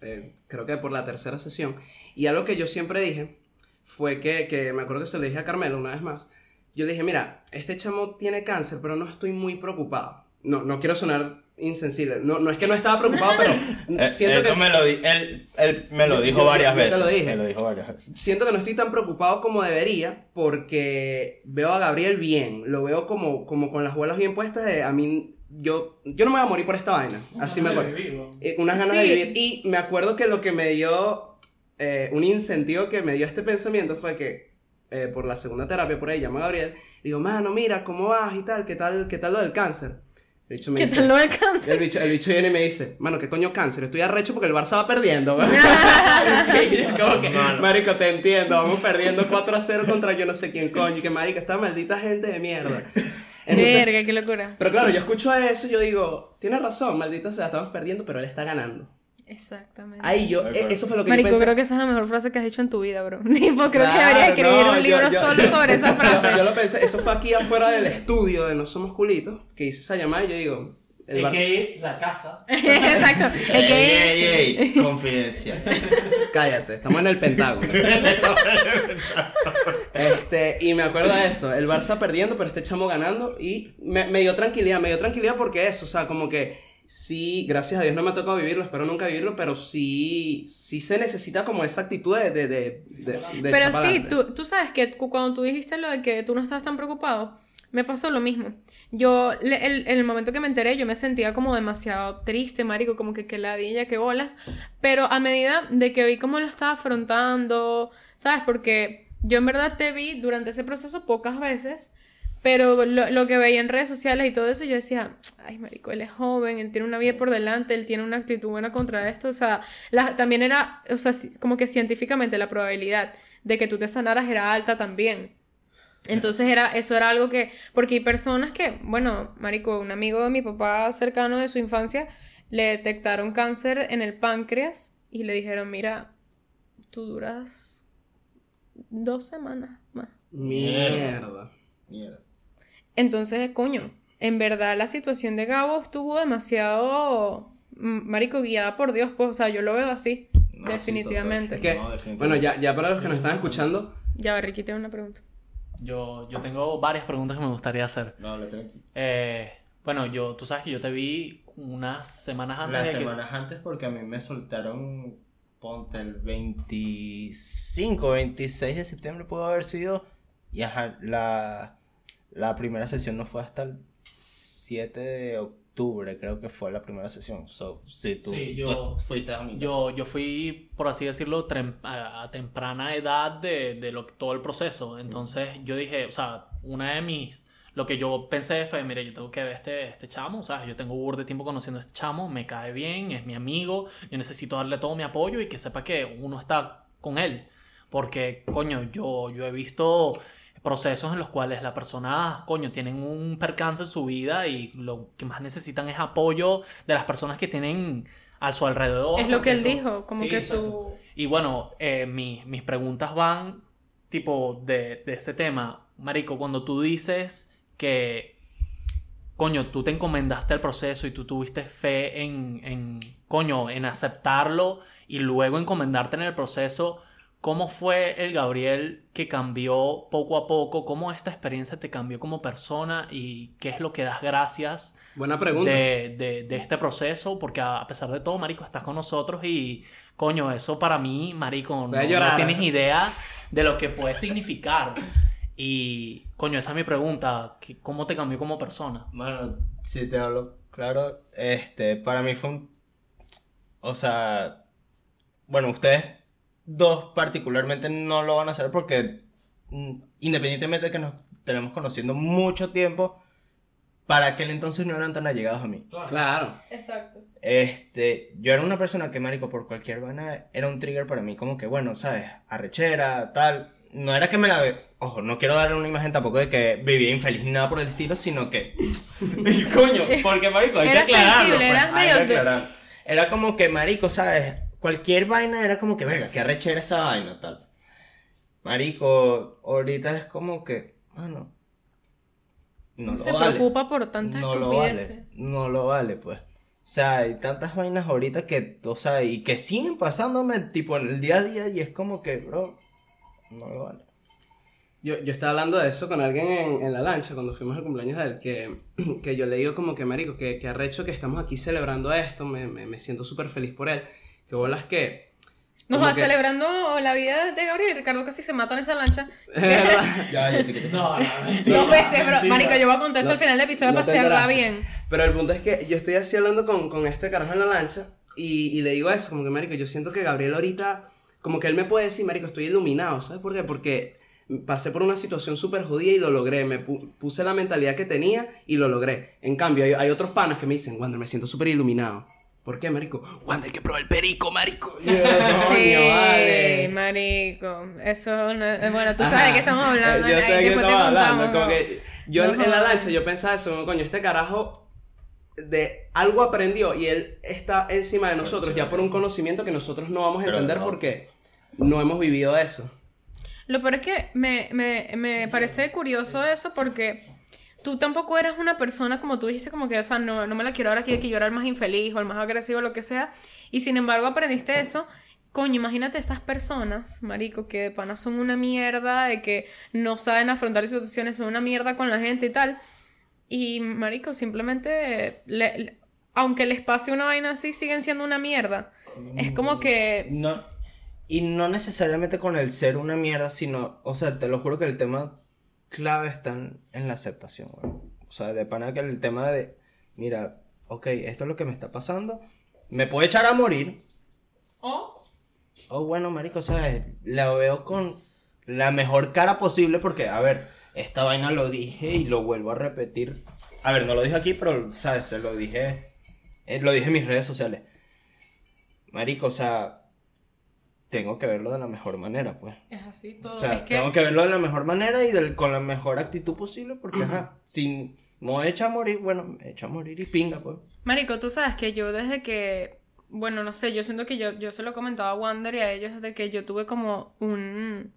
eh, creo que por la tercera sesión, y algo que yo siempre dije fue que, que me acuerdo que se lo dije a Carmelo una vez más. Yo le dije, mira, este chamo tiene cáncer, pero no estoy muy preocupado. No, no quiero sonar insensible. No, no es que no estaba preocupado, pero Eh, siento que... me lo di- él, él me lo dijo yo- varias yo te veces. lo dije. Me lo dijo varias veces. siento que no estoy tan preocupado como debería porque veo a Gabriel bien, lo veo como, como con las bolas bien puestas de a mí, yo, yo no me voy a morir por esta vaina, así me acuerdo. Eh, unas ganas de Sí. vivir. Y me acuerdo que lo que me dio, eh, un incentivo que me dio este pensamiento fue que eh, por la segunda terapia por ahí llamo a Gabriel, digo, mano, mira, ¿cómo vas y tal? ¿Qué tal, qué tal lo del cáncer? El bicho me ¿Qué dice, tal lo del cáncer? el bicho, el bicho viene y me dice, mano, ¿qué coño cáncer? Estoy arrecho porque el Barça va perdiendo, y yo como que, marico, te entiendo, vamos perdiendo 4 a 0 contra yo no sé quién coño. Y que, marico, esta maldita gente de mierda. Entonces, Verga, qué locura. pero claro, yo escucho eso y yo digo, tienes razón, maldita sea, estamos perdiendo, pero él está ganando. Exactamente. Ahí yo, eh, eso fue lo que Marico, yo pensé. creo que esa es la mejor frase que has dicho en tu vida, bro. Tipo, creo que Claro, deberías escribir no, un libro yo- solo sobre esa frase. yo lo pensé, eso fue aquí afuera del estudio de No Somos Culitos, que hice esa llamada y yo digo, El que la casa. Exacto. Ey, que- ey, ey, confidencial. Cállate, estamos en el Pentágono. este, y me acuerdo de eso, el Barça perdiendo, pero este chamo ganando. Y me, me dio tranquilidad, me dio tranquilidad porque eso, o sea, como que sí, gracias a Dios no me ha tocado vivirlo, espero nunca vivirlo, pero sí, sí se necesita como esa actitud de, de, de, de, Pero sí, tú, tú sabes que cu- cuando tú dijiste lo de que tú no estabas tan preocupado, me pasó lo mismo. Yo, el, en el momento que me enteré, yo me sentía como demasiado triste, marico, como que qué ladilla, qué bolas. Pero a medida de que vi cómo lo estaba afrontando, ¿sabes? Porque yo en verdad te vi durante ese proceso pocas veces, pero lo, lo que veía en redes sociales y todo eso, yo decía, ay, marico, él es joven, él tiene una vida por delante, él tiene una actitud buena contra esto. O sea, la- también era, o sea, como que científicamente la probabilidad de que tú te sanaras era alta también. Entonces era, eso era algo que, porque hay personas que, bueno, marico, un amigo de mi papá cercano de su infancia, le detectaron cáncer en el páncreas y le dijeron, mira, tú duras dos semanas más. Mierda. Mierda. Entonces, coño, en verdad la situación de Gabo estuvo demasiado, mm, marico, guiada por Dios, pues, o sea, yo lo veo así, No, sí, definitivamente. Es que, No, definitivamente. bueno, ya, ya para los que nos están escuchando, Ya, Ricky, tengo una pregunta. Yo, yo tengo varias preguntas que me gustaría hacer. No, le tengo aquí. Eh, bueno, yo, tú sabes que yo te vi unas semanas antes Las de que... semanas antes porque a mí me soltaron, ponte el 25, 26 de septiembre pudo haber sido. Y ajá, la, la primera sesión no fue hasta el 7 de octubre, creo que fue la primera sesión. So, sí, tú, Sí, yo- tú fuiste a mi casa. Yo, yo fui, por así decirlo, a, a temprana edad de, de lo, todo el proceso. Entonces yo dije, o sea, una de mis... Lo que yo pensé fue, mire, yo tengo que ver este, este chamo, o sea, yo tengo un de tiempo conociendo a este chamo, me cae bien, es mi amigo, yo necesito darle todo mi apoyo y que sepa que uno está con él. Porque, coño, yo, yo he visto procesos en los cuales las personas, coño, tienen un percance en su vida y lo que más necesitan es apoyo de las personas que tienen a su alrededor. Es lo que él eso- dijo, como Sí, que su... Y bueno, eh, mi- mis preguntas van tipo de, de ese tema. Marico, cuando tú dices que, coño, tú te encomendaste al proceso y tú tuviste fe en, en, coño, en aceptarlo y luego encomendarte en el proceso, ¿cómo fue el Gabriel que cambió poco a poco? ¿Cómo esta experiencia te cambió como persona y qué es lo que das gracias? buena pregunta. de, de- de este proceso, porque a, a pesar de todo, Marico, estás con nosotros y, coño, eso para mí, Marico, no, tienes idea de lo que puede significar. Y, coño, esa es mi pregunta, ¿qué- ¿cómo te cambió como persona? Bueno, si te hablo claro, este, para mí fue un... O sea, bueno, ustedes dos particularmente no lo van a hacer porque mm, independientemente de que nos tenemos conociendo mucho tiempo, para aquel entonces no eran tan allegados a mí. Claro. Exacto. Este, yo era una persona que, marico, por cualquier vaina era un trigger para mí, como que, bueno, ¿sabes? Arrechera, tal. No era que me la ve... Ojo, no quiero dar una imagen tampoco de que vivía infeliz ni nada por el estilo, sino que... Coño, porque, marico, hay que aclararlo. sensible, pues, eras hay medio que aclarar. Era como que, marico, ¿sabes? Cualquier vaina era como que, verga, qué arrechera esa vaina, tal. Marico, ahorita es como que, bueno... No lo Se vale preocupa por tantas no lo estupideces. vale, no lo vale, pues. O sea, hay tantas vainas ahorita que, o sea, y que siguen pasándome, tipo, en el día a día, y es como que, bro, no lo vale. Yo, yo estaba hablando de eso con alguien en, en la lancha cuando fuimos al cumpleaños de él, que, que yo le digo como que, marico, que, que arrecho que estamos aquí celebrando esto, me, me, me siento súper feliz por él, que bolas que... Nos va que- celebrando la vida de Gabriel y Ricardo casi se mata en esa lancha. Es verdad. Ya, ya te No, no, Dos veces, bro. Marico, yo voy a contar eso No- al final del episodio no para hacerla bien. Pero el punto es que yo estoy así hablando con, con este carajo en la lancha y, y le digo eso, como que, marico, yo siento que Gabriel ahorita, como que él me puede decir, marico, estoy iluminado, ¿sabes por qué? Porque pasé por una situación súper jodida y lo logré, me pu- puse la mentalidad que tenía y lo logré. En cambio, hay, hay otros panas que me dicen, Wander, me siento súper iluminado. ¿Por qué, marico? Wander, que probó el perico, marico. Yo, "Coño, Sí, vale". marico. Eso no es- Bueno, tú Ajá. sabes de qué estamos hablando. Eh, Yo ahí sé de qué estamos hablando. yo en, No en la lancha yo pensaba eso, coño, este carajo de algo aprendió y él está encima de nosotros ya por un conocimiento que nosotros no vamos a entender no. porque no hemos vivido eso. Lo peor es que me, me, me parece curioso eso porque tú tampoco eras una persona como tú dijiste, como que, o sea, no, no me la quiero ahora, quiero que yo era el más infeliz o el más agresivo, lo que sea. Y sin embargo aprendiste eso. Coño, imagínate esas personas, marico, que de pana son una mierda, de que no saben afrontar situaciones, son una mierda con la gente y tal. Y, marico, simplemente, le- le- aunque les pase una vaina así, siguen siendo una mierda. Es como que... No, y no necesariamente con el ser una mierda, sino, o sea, te lo juro que el tema clave está en, la aceptación, weón. O sea, de pana que el tema de, mira, ok, esto es lo que me está pasando, me puedo echar a morir, Oh, o bueno, marico, o sea, la veo con la mejor cara posible porque, a ver, esta vaina lo dije y lo vuelvo a repetir. A ver, no lo dije aquí, pero, ¿sabes? Se lo dije, eh, lo dije en mis redes sociales. Marico, o sea, tengo que verlo de la mejor manera, pues. es así todo. O sea, es que... tengo que verlo de la mejor manera y del- con la mejor actitud posible porque, ajá, si me echa a morir, bueno, me echa a morir y pinga, pues. Marico, tú sabes que yo desde que, bueno, no sé, yo siento que yo, yo se lo comentaba a Wander y a ellos desde que yo tuve como un,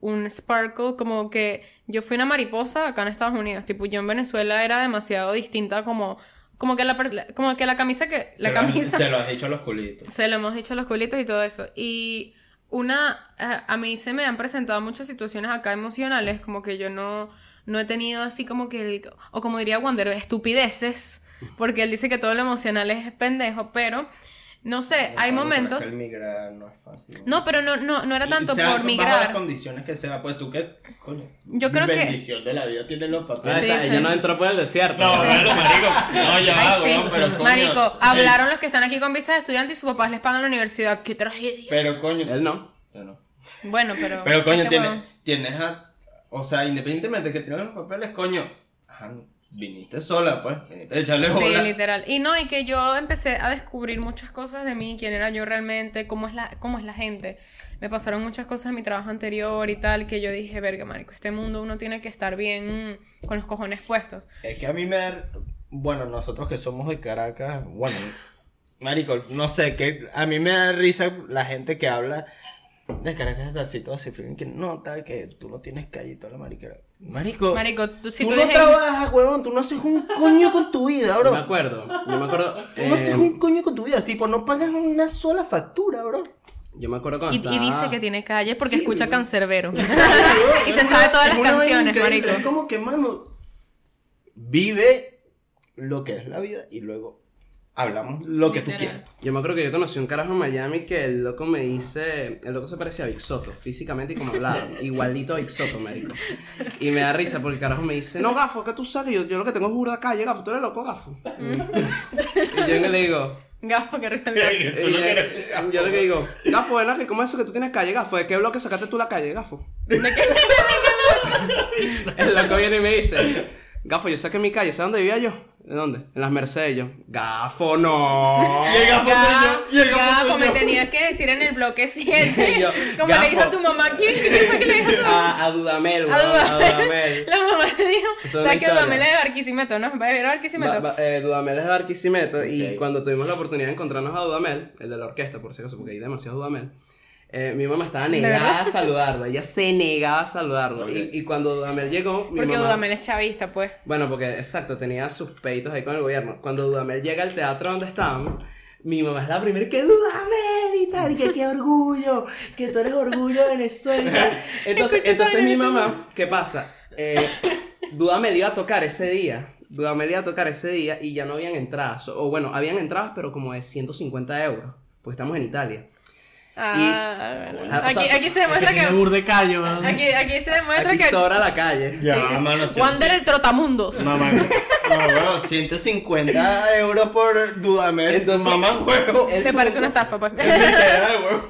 un sparkle, como que yo fui una mariposa acá en Estados Unidos, tipo yo en Venezuela era demasiado distinta como, como que la, como que la camisa que, la Se lo has- camisa... se lo has dicho a los culitos. Se lo hemos dicho a los culitos y todo eso. Y una, a, a mí se me han presentado muchas situaciones acá emocionales, como que yo no, no he tenido así como que, el- o como diría Wander, estupideces, porque él dice que todo lo emocional es pendejo, pero no sé, hay momentos... es que el migrar no es fácil. No, pero no, no, no era Y tanto sea por bajo migrar. las condiciones que sea, pues tú qué, coño. Yo creo que- bendición de la vida tiene los papeles. Sí, está, sí. Ella no entró por el desierto. No, bueno, marico. No, ya, Ay, sí. weón, pero coño. Marico, hablaron los que están aquí con visa de estudiante y sus papás les pagan la universidad. ¡Qué tragedia! Pero coño. Él no. Yo no. Bueno, pero... Pero coño, tienes, tienes a. O sea, independientemente de que tengas los papeles, coño. Ajá, viniste sola, pues. Viniste a echarle Sí, bola. literal. Y no, y que yo empecé a descubrir muchas cosas de mí, quién era yo realmente, cómo es la, cómo es la gente. Me pasaron muchas cosas en mi trabajo anterior y tal, que yo dije, verga, marico, este mundo uno tiene que estar bien mm, con los cojones puestos. Es que a mí me da- Bueno, nosotros que somos de Caracas, bueno, Marico, no sé, que a mí me da risa la gente que habla de Caracas así, todo así, que no, tal, que tú no tienes calle y toda la mariquera. Marico, Marico, tú, si tú, tú, no trabajas, huevón, tú no haces un coño con tu vida, Yo bro. me acuerdo. Yo me acuerdo. Tú no haces eh, un coño con tu vida, tipo, no pagas una sola factura, bro. Yo me acuerdo cuando y, y dice que tiene calle porque Sí, escucha bro. Cancerbero. y y se sabe todas las canciones, marico. Es como que, mano, vive lo que es la vida y luego hablamos lo que tú quieras. Yo me acuerdo que yo conocí un carajo en Miami que el loco me dice. El loco se parecía a Vic Soto, físicamente y como hablaba. igualito a Vic Soto, marico. Y me da risa porque el carajo me dice: No, gafo, que tú sabes, yo, yo lo que tengo es burda calle, gafo, tú eres loco, gafo. y yo le digo. Gafo que risa el gato. y yo, yo le digo: Gafo, aquí, ¿cómo es eso que tú tienes calle, gafo? ¿De qué bloque sacaste tú la calle, gafo? ¿De qué? El loco viene y me dice: Gafo, yo saqué mi calle, ¿sabes dónde vivía yo? ¿De dónde? En las Mercedes. Yo, Gafo, no. Y el gafo soy yo, y el gafo soy Gafo, me yo. tenías que decir en el bloque 7. Yo, Como le dijo a gafo. tu mamá, ¿quién quién fue que le dijo a tu mamá? A, a Dudamel, A weón, a Dudamel. La mamá le dijo, Eso ¿sabes que. Dudamel es de Barquisimeto, no? ¿Va a ir a Barquisimeto? Ba- ba- eh, Dudamel es de Barquisimeto y Ok. cuando tuvimos la oportunidad de encontrarnos a Dudamel, el de la orquesta por si acaso, porque hay demasiados Dudamel, eh, mi mamá estaba ¿De negada a saludarlo, ella se negaba a saludarlo. Ok. Y, y cuando Dudamel llegó, mi Porque mamá... Dudamel es chavista, pues. Bueno, porque exacto, tenía sus peitos ahí con el gobierno. Cuando Dudamel llega al teatro donde estábamos, mi mamá es la primera que Dudamel y tal, y que qué orgullo, que tú eres orgullo de Venezuela. Entonces, entonces mi mamá, ¿qué pasa? Eh, Dudamel iba a tocar ese día. Dudamel iba a tocar ese día y ya no habían entradas. O bueno, habían entradas, pero como de 150 euros, porque estamos en Italia. Ah, bueno. O sea, aquí, aquí se Es que demuestra que... calle, weón. Aquí, aquí se demuestra Aquí que... sobra la calle. Ya, Sí, sí, mano, Wander el trotamundos. Mamá, no, bueno, 150 euros por Dudamel. Entonces- mamá, huevo. Te parece una estafa, pues.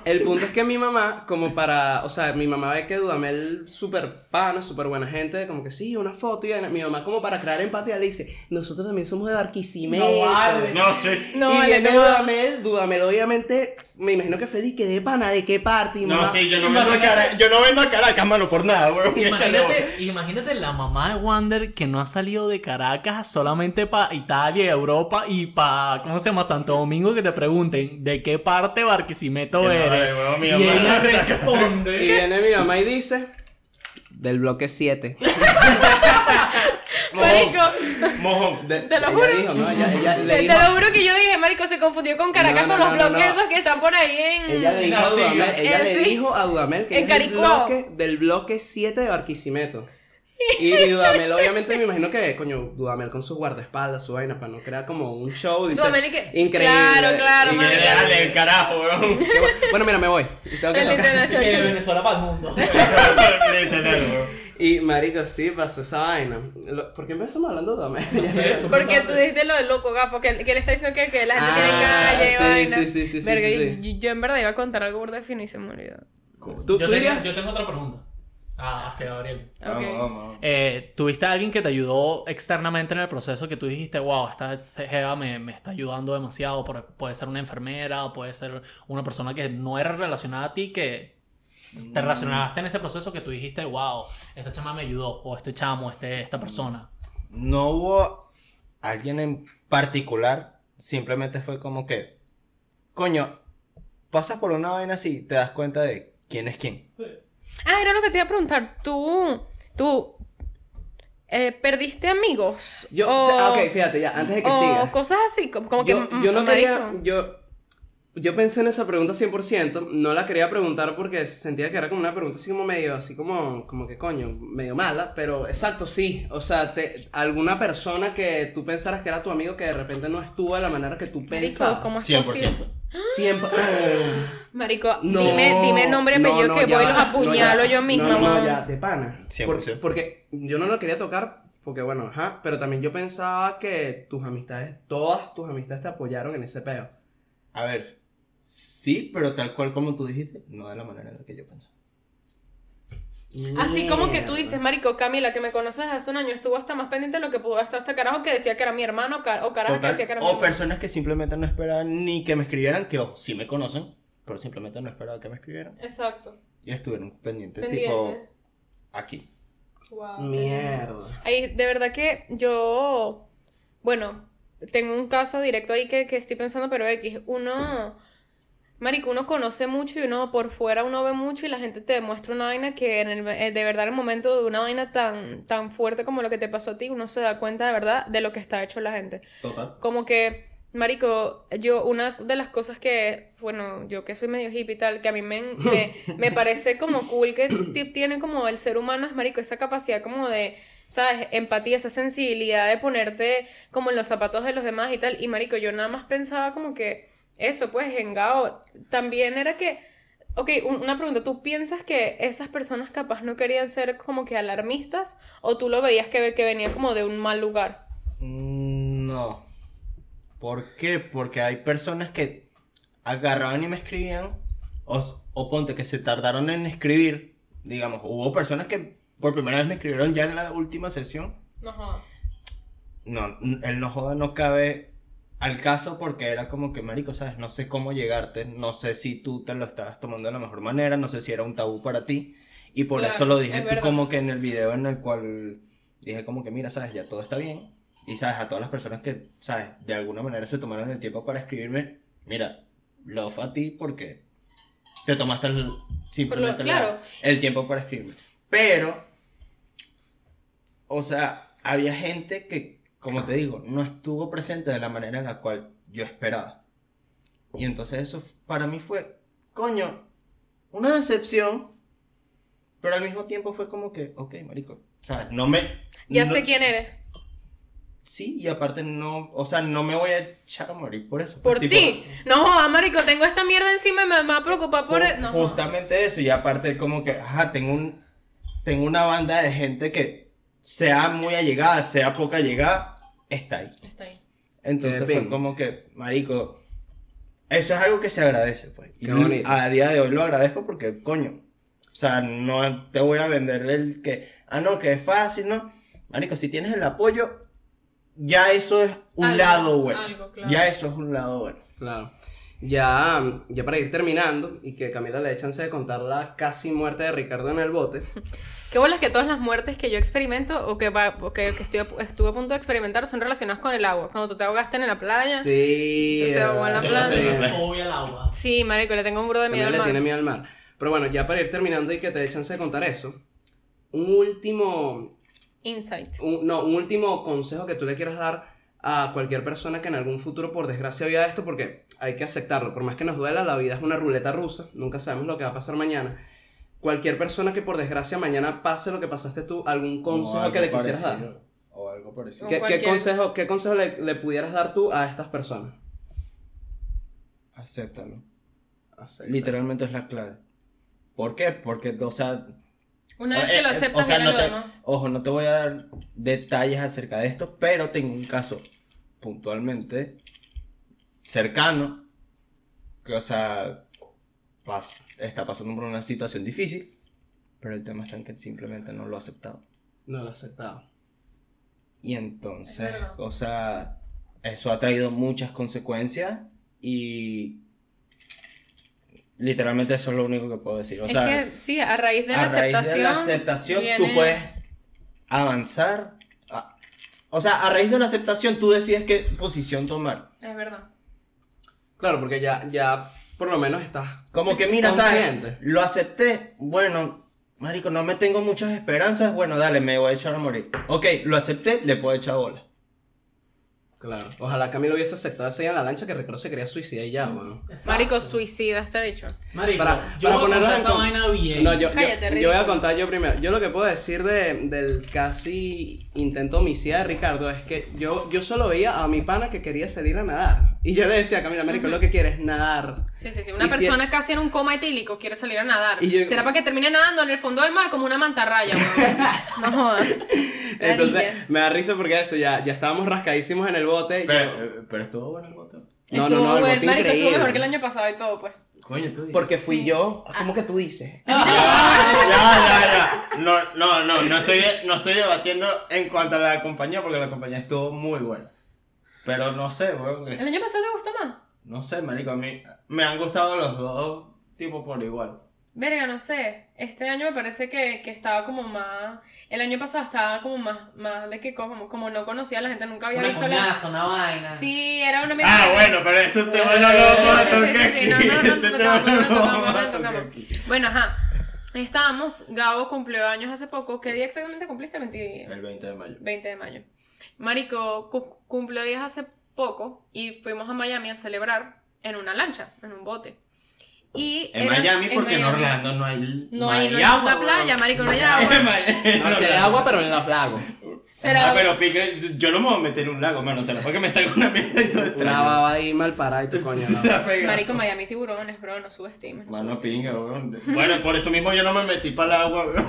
El punto es que mi mamá, como para, o sea, mi mamá ve que Dudamel súper pana, súper buena gente, como que sí, una foto y mi mamá como para crear empatía le dice, nosotros también somos de Barquisimeto. No vale. No, sí. No, y viene no. Dudamel, Dudamel obviamente, me imagino que feliz, que de pana, ¿de qué parte? Y No, mamá, sí, yo no vendo a Caracas, yo no vendo a Caracas, mano, por nada, huevo. Imagínate, imagínate la mamá de Wander que no ha salido de Caracas solamente para Italia y Europa y para, ¿cómo se llama? Santo Domingo que te pregunten de qué parte Barquisimeto Que no, eres. mi y ella Y responde. viene mi mamá y dice, del bloque 7. Marico, Mojón. De- Te lo juro. dijo, ¿no? Ella, ella le te dijo, lo juro que yo dije, Marico, se confundió con Caracas No, no, con los bloques no. esos que están por ahí en. ella le dijo a Dudamel, ella le Eh, sí. dijo a Dudamel que En es el bloque del bloque 7 de Barquisimeto. Y, y Dudamel, obviamente, me imagino que, coño, Dudamel con su guardaespaldas, su vaina, para no crear como un show. Dice, Dudamel y que- increíble. Claro, claro, Y marico. "Dale, el carajo, weón. bueno". Mira, me voy. Y tengo que El tocar. Que de Venezuela para el mundo. Y marico, sí, pasó esa vaina. ¿Por qué empezamos hablando de Dudamel? No sé, tú Porque tú dijiste lo del loco gafo, que, que le está diciendo que, que la gente Ah, tiene calle y sí, vaina. sí, sí, sí, sí, Verga, sí, y- sí. y Yo, en verdad iba a contar algo burda fino y se me olvidó. ¿Tú, yo, tengo, yo tengo otra pregunta. Ah, hacia Gabriel. Ok. Vamos, vamos. Eh, ¿Tuviste a alguien que te ayudó externamente en el proceso que tú dijiste, wow, esta jeva me, me está ayudando demasiado? Por- puede ser una enfermera, puede ser una persona que no era relacionada a ti, que te relacionaste en este proceso que tú dijiste, wow, esta chama me ayudó, o este chamo, este, esta persona. No hubo alguien en particular, simplemente fue como que, coño, pasas por una vaina así, te das cuenta de quién es quién. Ah, era lo que te iba a preguntar. Tú, tú, eh, ¿perdiste amigos? Yo, O- o ok, fíjate, ya, antes de que o siga. cosas así, como, como yo, que... yo no mm, quería, marico. yo, yo pensé en esa pregunta 100%, no la quería preguntar porque sentía que era como una pregunta así como medio, así como, como que coño, medio mala, pero exacto, sí, o sea, te- alguna persona que tú pensaras que era tu amigo que de repente no estuvo de la manera que tú Marico, pensabas. ¿cómo es posible? Siempre. Marico, No, dime, dime nombre, no, apellido no, que ya voy y los apuñalo no, ya, yo misma, No, ya, de pana. 100%. Por- porque yo no lo quería tocar, porque bueno, ajá, pero también yo pensaba que tus amistades, todas tus amistades te apoyaron en ese peo. A ver, sí, pero tal cual como tú dijiste, no de la manera en la que yo pensé. Así como que tú dices, Marico, Camila, que me conoces hace un año, estuvo hasta más pendiente de lo que pudo estar este carajo que decía que era mi hermano o carajo que decía que era mi o hermano. personas que simplemente no esperaban ni que me escribieran, que sí me conocen, pero simplemente no esperaban que me escribieran. Exacto. Y estuvieron pendientes, Pendiente. tipo, aquí. Wow. Mierda. Ay, de verdad que yo, bueno, tengo un caso directo ahí que, que estoy pensando, pero X, uno, marico, uno conoce mucho y uno por fuera uno ve mucho y la gente te demuestra una vaina que en el, eh, de verdad en el momento de una vaina tan, tan fuerte como lo que te pasó a ti, uno se da cuenta de verdad de lo que está hecho la gente. Total. Como que, marico, yo, una de las cosas que, bueno, yo que soy medio hippie y tal, que a mí me, me, me parece como cool que ti- tiene como el ser humano es, marico, esa capacidad como de, ¿sabes? Empatía, esa sensibilidad de ponerte como en los zapatos de los demás y tal. Y, marico, yo nada más pensaba como que eso, pues, engao. También era que... Ok, un- una pregunta, ¿tú piensas que esas personas capaz no querían ser como que alarmistas o tú lo veías que, que venía como de un mal lugar? Mm, No. ¿Por qué? Porque hay personas que agarraban y me escribían, o, o ponte que se tardaron en escribir, digamos, hubo personas que por primera vez me escribieron ya en la última sesión. No jodas. No, el no joda no cabe al caso porque era como que, marico, ¿sabes? No sé cómo llegarte, no sé si tú te lo estabas tomando de la mejor manera, no sé si era un tabú para ti. Y por Claro, eso lo dije tú como que en el video en el cual dije como que, mira, ¿sabes? Ya todo está bien. Y, ¿sabes? A todas las personas que, ¿sabes? De alguna manera se tomaron el tiempo para escribirme, mira, love a ti porque te tomaste el, simplemente claro. el tiempo para escribirme. Pero, o sea, había gente que, como te digo, no estuvo presente de la manera en la cual yo esperaba. Y entonces eso para mí fue, coño, una decepción, pero al mismo tiempo fue como que, ok, marico, ¿sabes? No me... Ya no- sé quién eres. Sí, y aparte no, o sea, no me voy a echar a morir por eso. Por ti. No marico, tengo esta mierda encima y me, va a preocupar por... Ju- el- No, justamente eso, y aparte como que, ajá, tengo un, tengo una banda de gente que sea muy allegada, sea poca llegada, está ahí. Está ahí. Entonces Qué fue bien. como que, marico, eso es algo que se agradece, pues. Y a día de hoy lo agradezco porque, coño, o sea, no te voy a vender el que, ah, no, que es fácil, ¿no? Marico, si tienes el apoyo, ya eso es un Algo, lado bueno. algo, claro. Ya eso es un lado bueno. Claro. Ya, ya para ir terminando y que Camila le dé chance de contar la casi muerte de Ricardo en el bote. Qué bolas que todas las muertes que yo experimento o que, va, o que, que estoy, a- estuve a punto de experimentar son relacionadas con el agua. Cuando tú te ahogaste en la playa. Sí, Sí. Entonces, en la playa. le fobia al agua. marico, le tengo un buro de miedo Camila al le mar. tiene miedo al mar. Pero bueno, ya para ir terminando y que te dé chance de contar eso. Un último insight. un, no, un último consejo que tú le quieras dar a cualquier persona que en algún futuro, por desgracia, viva esto, porque hay que aceptarlo. Por más que nos duela, la vida es una ruleta rusa. Nunca sabemos lo que va a pasar mañana. Cualquier persona que por desgracia mañana pase lo que pasaste tú, algún consejo que le quisieras dar. O algo parecido. ¿Qué, qué consejo, qué consejo le, le pudieras dar tú a estas personas? Acéptalo. Acepta. Literalmente es la clave. ¿Por qué? Porque, o sea, Una vez Eh, que lo eh, aceptas, o sea, no lo te- demás. Ojo, no te voy a dar detalles acerca de esto, pero tengo un caso puntualmente cercano que, o sea, pas- está pasando por una situación difícil, pero el tema está en que simplemente no lo ha aceptado. No lo he aceptado. Y entonces, o sea, eso ha traído muchas consecuencias y literalmente eso es lo único que puedo decir. O es sea, que sí, a raíz de la a raíz aceptación. de la aceptación tú puedes avanzar. a- o sea, a raíz de la aceptación tú decides qué posición tomar. Es verdad. Claro, porque ya, ya por lo menos estás Como que mira, Consciente. ¿sabes? Lo acepté. Bueno, marico, no me tengo muchas esperanzas. Bueno, dale, me voy a echar a morir. Ok, lo acepté, le puedo echar bola. Claro. Ojalá Camilo hubiese aceptado ese día en la lancha que Ricardo se quería suicidar y ya, bueno. Exacto. Marico, suicida este bicho. Marico, Para- yo para voy a ponernos contar en esa con- vaina bien. No, yo, yo- Cállate, yo, ridículo. voy a contar yo primero. Yo lo que puedo decir de, del casi intento homicida de Ricardo es que yo, yo solo veía a mi pana que quería salir a nadar. Y yo le decía a Camilo, Américo, lo que quieres es nadar. Sí, sí, sí. Una Y si- persona casi en un coma etílico quiere salir a nadar. Y yo- Será para que termine nadando en el fondo del mar como una mantarraya. No jodas. Entonces, me da risa porque eso, ya, ya estábamos rascadísimos en el bote. y yo- Pero, pero estuvo bueno el voto. no, no, Estuvo no, el bueno. bote Marico, estuvo increíble. mejor que el año pasado y todo, pues. Coño, tú dices. Porque fui yo. ¿Cómo que tú dices? ya, ya, ya. No, no, no, no estoy, no estoy debatiendo en cuanto a la compañía porque la compañía estuvo muy buena. Pero no sé, weón. ¿El año pasado te gustó más? No sé, marico, a mí me han gustado los dos tipos por igual. Verga, no sé. Este año me parece que, que estaba como más. El año pasado estaba como más, más de que como, como no conocía a la gente, nunca había Una visto la. coñaza, una vaina. Sí, era una Ah, bueno, pero ese tema no lo vamos a tocar aquí. Ese no tema no no lo vamos a tocar. Bueno, ajá. Estábamos, Gabo cumplió años hace poco. ¿Qué día exactamente cumpliste? 20, El 20 de mayo. 20 de mayo. Marico cu- cumplió días hace poco y fuimos a Miami a celebrar en una lancha, en un bote. Y En era- Miami, porque en Miami. Orlando no hay. No hay, no hay puta playa, marico, no hay agua. No sé, agua, pero en los lagos. Será- Ah, pero pique, yo no me voy a meter en un lago, mano. O sea, no fue que me salga una mierda y todo Una extraño. baba ahí mal parada y tu coño, Se no. Marico, Miami tiburones, bro, no subestimes. No Mano subestimes. pinga, weón. Bueno, por eso mismo yo no me metí para el agua, weón.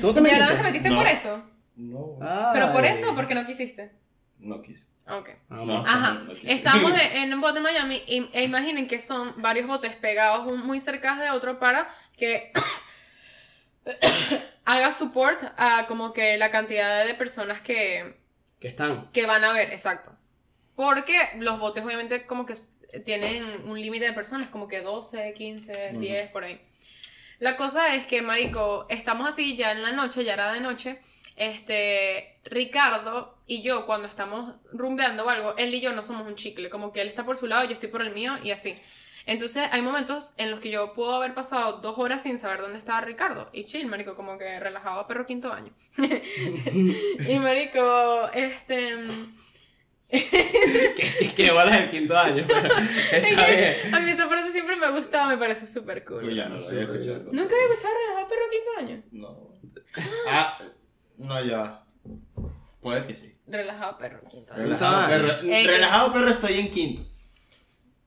¿Tú te ¿De verdad metiste? te metiste No. por eso? No. ¿Pero por eso o porque no quisiste? no quise. Ok. Ah, No. Ajá, no quise. estábamos en, un bote en Miami y, e imaginen que son varios botes pegados un- muy cerca de otro para que haga support a como que la cantidad de personas que, Que están. que van a ver, exacto. Porque los botes obviamente como que tienen un límite de personas, como que 12, 15, 10, por ahí. La cosa es que, marico, estamos así ya en la noche, ya era de noche. Este, Ricardo y yo, cuando estamos rumbeando o algo, él y yo no somos un chicle. Como que él está por su lado, yo estoy por el mío y así. Entonces, hay momentos en los que yo puedo haber pasado dos horas sin saber dónde estaba Ricardo. Y chill, marico, como que relajado a perro quinto año. y marico, este... que, que igual es el quinto año, pero está bien. A mí esa frase siempre me ha gustado, me parece súper cool. Uy, ya no lo había escuchado. ¿Nunca había escuchado relajado a perro quinto año? No. Ah, no, ya. Puede que sí. Relajado perro quinto. Relajado, perro. Ey, Relajado, perro, estoy en quinto.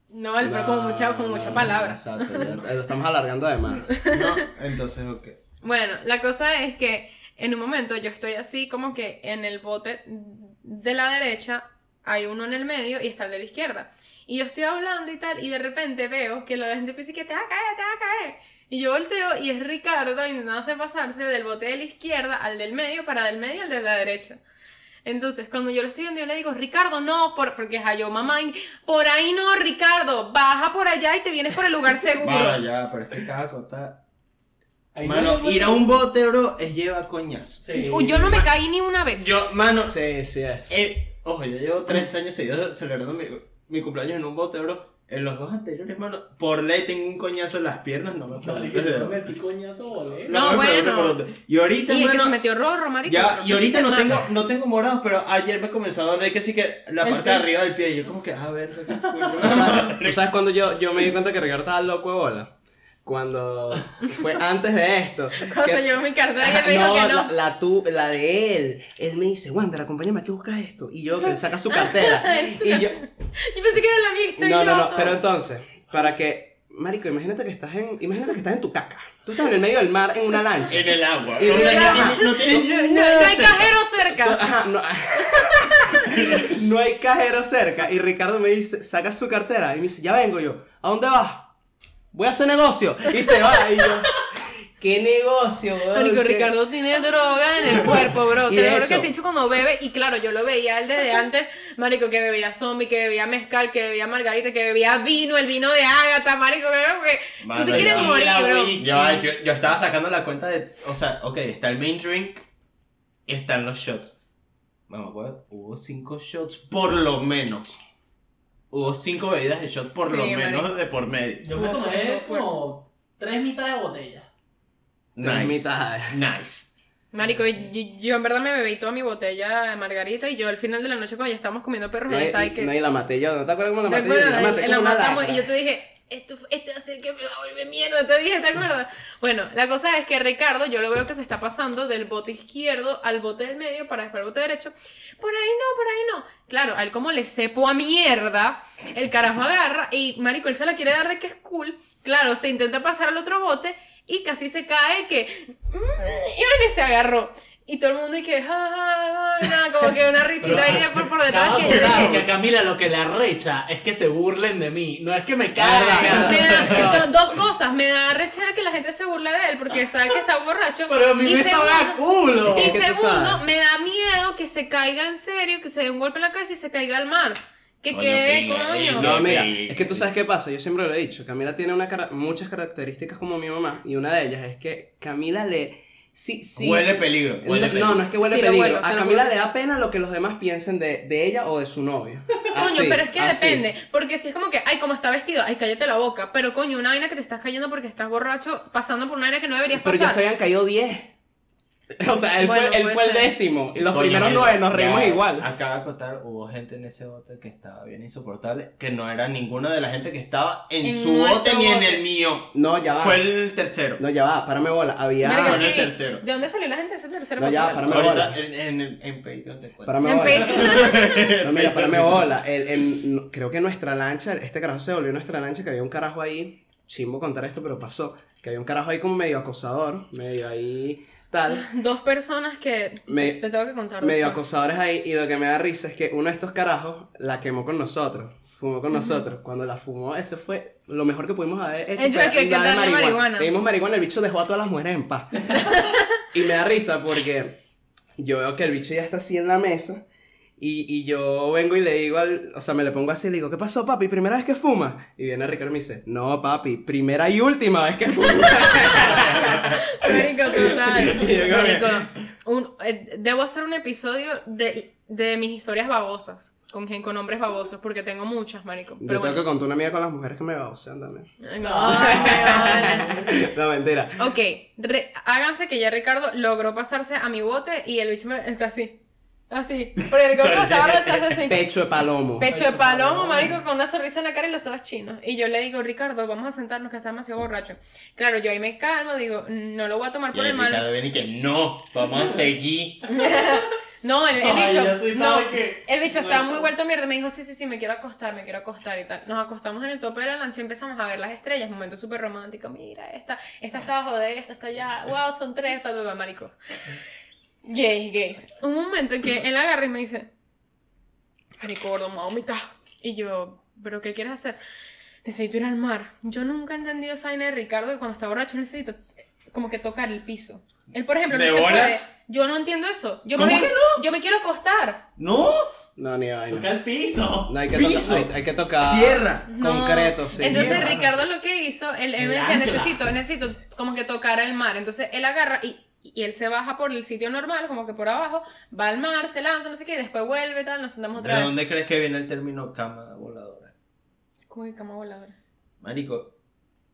No, el pero con mucha, con mucha palabra. Exacto, ya lo estamos alargando además. No, entonces, ok. Bueno, la cosa es que en un momento yo estoy así como que en el bote de la derecha hay uno en el medio y está el de la izquierda. Y yo estoy hablando y tal, y de repente veo que la gente dice que te va a caer, te va a caer. Y yo volteo y es Ricardo intentándose pasarse del bote de la izquierda al del medio para del medio al de la derecha. Entonces, cuando yo lo estoy viendo, yo le digo, Ricardo, no, por, porque es yo, mamá, y- por ahí no, Ricardo, baja por allá y te vienes por el lugar seguro. Vale, ya, pero es que cada cosa. No Mano, le- ir a un bote, bro, es llevar coñazo. Sí. Yo no me caí ni una vez. Yo, mano, Sí, sí es. eh, ojo, yo llevo tres años seguidos celebrando mi, mi cumpleaños en un bote, bro. En los dos anteriores, mano, por ley tengo un coñazo en las piernas, no me preguntes dónde. metí coñazo, boludo. No, me bueno. por dónde. Y ahorita, Y que mano, se metió rorro, marico. ya, no y ahorita no tengo, no tengo morados, pero ayer me comenzó a doler que sí que la parte de arriba del pie. Y yo como que, a ver, qué culo. ¿Tú sabes, tú sabes cuando yo, yo me di cuenta que Ricardo estaba loco de bola? Cuando fue antes de esto. Cuando que- se llevó mi cartera y él me no, dijo que no. La, la, tu- la de él. Él me dice, Wander, acompáñame aquí a buscar esto. Y yo, que él saca su cartera. y yo, Yo pensé que era la mía que no, no, no. yo. Pero entonces, para que, Marico, imagínate que estás en, imagínate que estás en tu caca. Tú estás en el medio del mar en una lancha. En el agua. Y no, tiene- no tiene No, no, nada no hay cerca. cajero Tú- cerca. Ajá, no, no hay cajero cerca. Y Ricardo me dice, saca su cartera. Y me dice, ya vengo yo. ¿A dónde vas? Voy a hacer negocio. Y se va. Y yo, ¿qué negocio, weón? Marico, ¿Qué- Ricardo tiene droga en el cuerpo, bro. Y Te lo juro que hecho- dicho cuando bebe, y claro, yo lo veía él desde antes, marico, que bebía zombie, que bebía mezcal, que bebía margarita, que bebía vino, el vino de Ágata, marico, que tú te quieres ya. morir, bro. yo, yo estaba sacando la cuenta de. O sea, ok, está el main drink y están los shots. No me acuerdo, hubo cinco shots por lo menos. Hubo cinco bebidas de shot por Sí, lo menos de por medio. Yo me tomé como tres mitades de botella. Tres mitades. Nice. Marico, yo, yo en verdad me bebí toda mi botella de margarita y yo al final de la noche cuando ya estábamos comiendo perros, No, y, estaba y y- que... no, y la maté yo. ¿No te acuerdas cómo la ¿Te maté yo? La maté la matamos y yo te dije, esto, este va a ser que me va a volver mierda, te dije, ¿te acuerdas? Bueno, la cosa es que Ricardo, yo lo veo que se está pasando del bote izquierdo al bote del medio para después al bote derecho. Por ahí no, por ahí no. Claro, a él como le cepo a mierda, el carajo agarra y, marico, él se la quiere dar de que es cool. Claro, se intenta pasar al otro bote y casi se cae que... mm, Y se agarró. Y todo el mundo y que, ja, ja, ja, nada, como que una risita ahí de por, por detrás que dije, que a Camila lo que le arrecha es que se burlen de mí. No es que me verdad, caigan. Me da do- dos cosas, me da rechera que la gente se burle de él porque sabe que está borracho. Pero a mí y me sabe a segundo, culo. y segundo, me da miedo que se caiga en serio, que se dé un golpe en la cabeza y se caiga al mar. Que Coño, quede, coño. No, mira, es que tú sabes qué pasa, yo siempre lo he dicho, Camila tiene una cara- muchas características como mi mamá y una de ellas es que Camila le... Sí, sí. Huele peligro. Huele no, peligro. no, no es que huele Sí, peligro. huelo, a Camila le da pena lo que los demás piensen de, de ella o de su novio. Coño, pero es que así. depende. Porque si es como que, ay, como está vestido, ay, cállate la boca. Pero coño, una vaina que te estás cayendo porque estás borracho, pasando por una vaina que no deberías Pero ya pasar. se habían caído 10. O sea, él Bueno, fue, él fue el décimo. Y los Coño, primeros nueve nos reímos ya igual. Acaba de contar, hubo gente en ese bote que estaba bien insoportable, que no era ninguna de la gente que estaba en, En su bote ni en el mío. No, ya va. Fue el tercero. No, ya va, párame bola. Había. Fue en el sí. tercero. ¿De dónde salió la gente de ese tercero? No, ya, papel? párame Ahorita bola. en, en, el- en Patreon te cuento. Párame En bola. Patreon. No, mira, párame bola. El- no- creo que nuestra lancha, este carajo se volvió nuestra lancha, que había un carajo ahí. Chimbo contar esto, pero pasó. Que había un carajo ahí como medio acosador, medio ahí tal. Dos personas que Me- te tengo que contar. medio dos. acosadores ahí. Y lo que me da risa es que uno de estos carajos la quemó con nosotros. Fumó con nosotros. Cuando la fumó, ese fue lo mejor que pudimos haber hecho. Hecho, que- que darle marihuana. Marihuana, el bicho dejó a todas las mujeres en paz. y me da risa porque yo veo que el bicho ya está así en la mesa. Y, y yo vengo y le digo al. O sea, me le pongo así y le digo, ¿qué pasó, papi? ¿Primera vez que fuma? Y viene Ricardo y me dice, no, papi, primera y última vez que fuma. Marico, total. Marico, un- eh, debo hacer un episodio de, de mis historias babosas. Con, con hombres babosos, porque tengo muchas, marico. yo Pero tengo que contar una amiga con las mujeres que me babosean también. No, vale. no, mentira. Ok, re- háganse que ya Ricardo logró pasarse a mi bote y el bicho me, está así. Así. Porque Ricardo estaba rechazo así. Pecho de palomo. Pecho de palomo, marico, con una sonrisa en la cara y los ojos chinos. Y yo le digo, Ricardo, vamos a sentarnos que está demasiado borracho. Claro, yo ahí me calmo, digo, no lo voy a tomar por el el mal. Ricardo viene y que no, vamos a seguir. No, el, el Ay, bicho, no, que- el bicho estaba muy vuelto a mierda. Me dijo, sí, sí, sí, me quiero acostar, me quiero acostar y tal. Nos acostamos en el tope de la lancha y empezamos a ver las estrellas. Momento súper romántico. Mira, esta, esta está abajo de esta, está allá. Wow, son tres, bla, maricos. Gays, gays. Un momento en que él agarra y me dice, marico, gordo, me voy a vomitar. Y yo, ¿pero qué quieres hacer? Necesito ir al mar. Yo nunca he entendido esa vaina de Ricardo que cuando está borracho necesita eh, como que tocar el piso. Él, por ejemplo, no ¿De se bolas? puede. Yo no entiendo eso. Yo, ¿Cómo me, que yo me quiero acostar. ¿No? No, ni vaina. Toca el piso. No, hay que, Piso. tocar, hay, hay que tocar Tierra. No. concreto, sí. Entonces Tierra. Ricardo lo que hizo, él, él me decía, necesito, necesito como que tocar el mar. Entonces él agarra y, y él se baja por el sitio normal, como que por abajo, va al mar, se lanza, no sé qué, y después vuelve, tal, nos sentamos otra ¿De vez. dónde crees que viene el término cama voladora? ¿Cómo que cama voladora? Marico,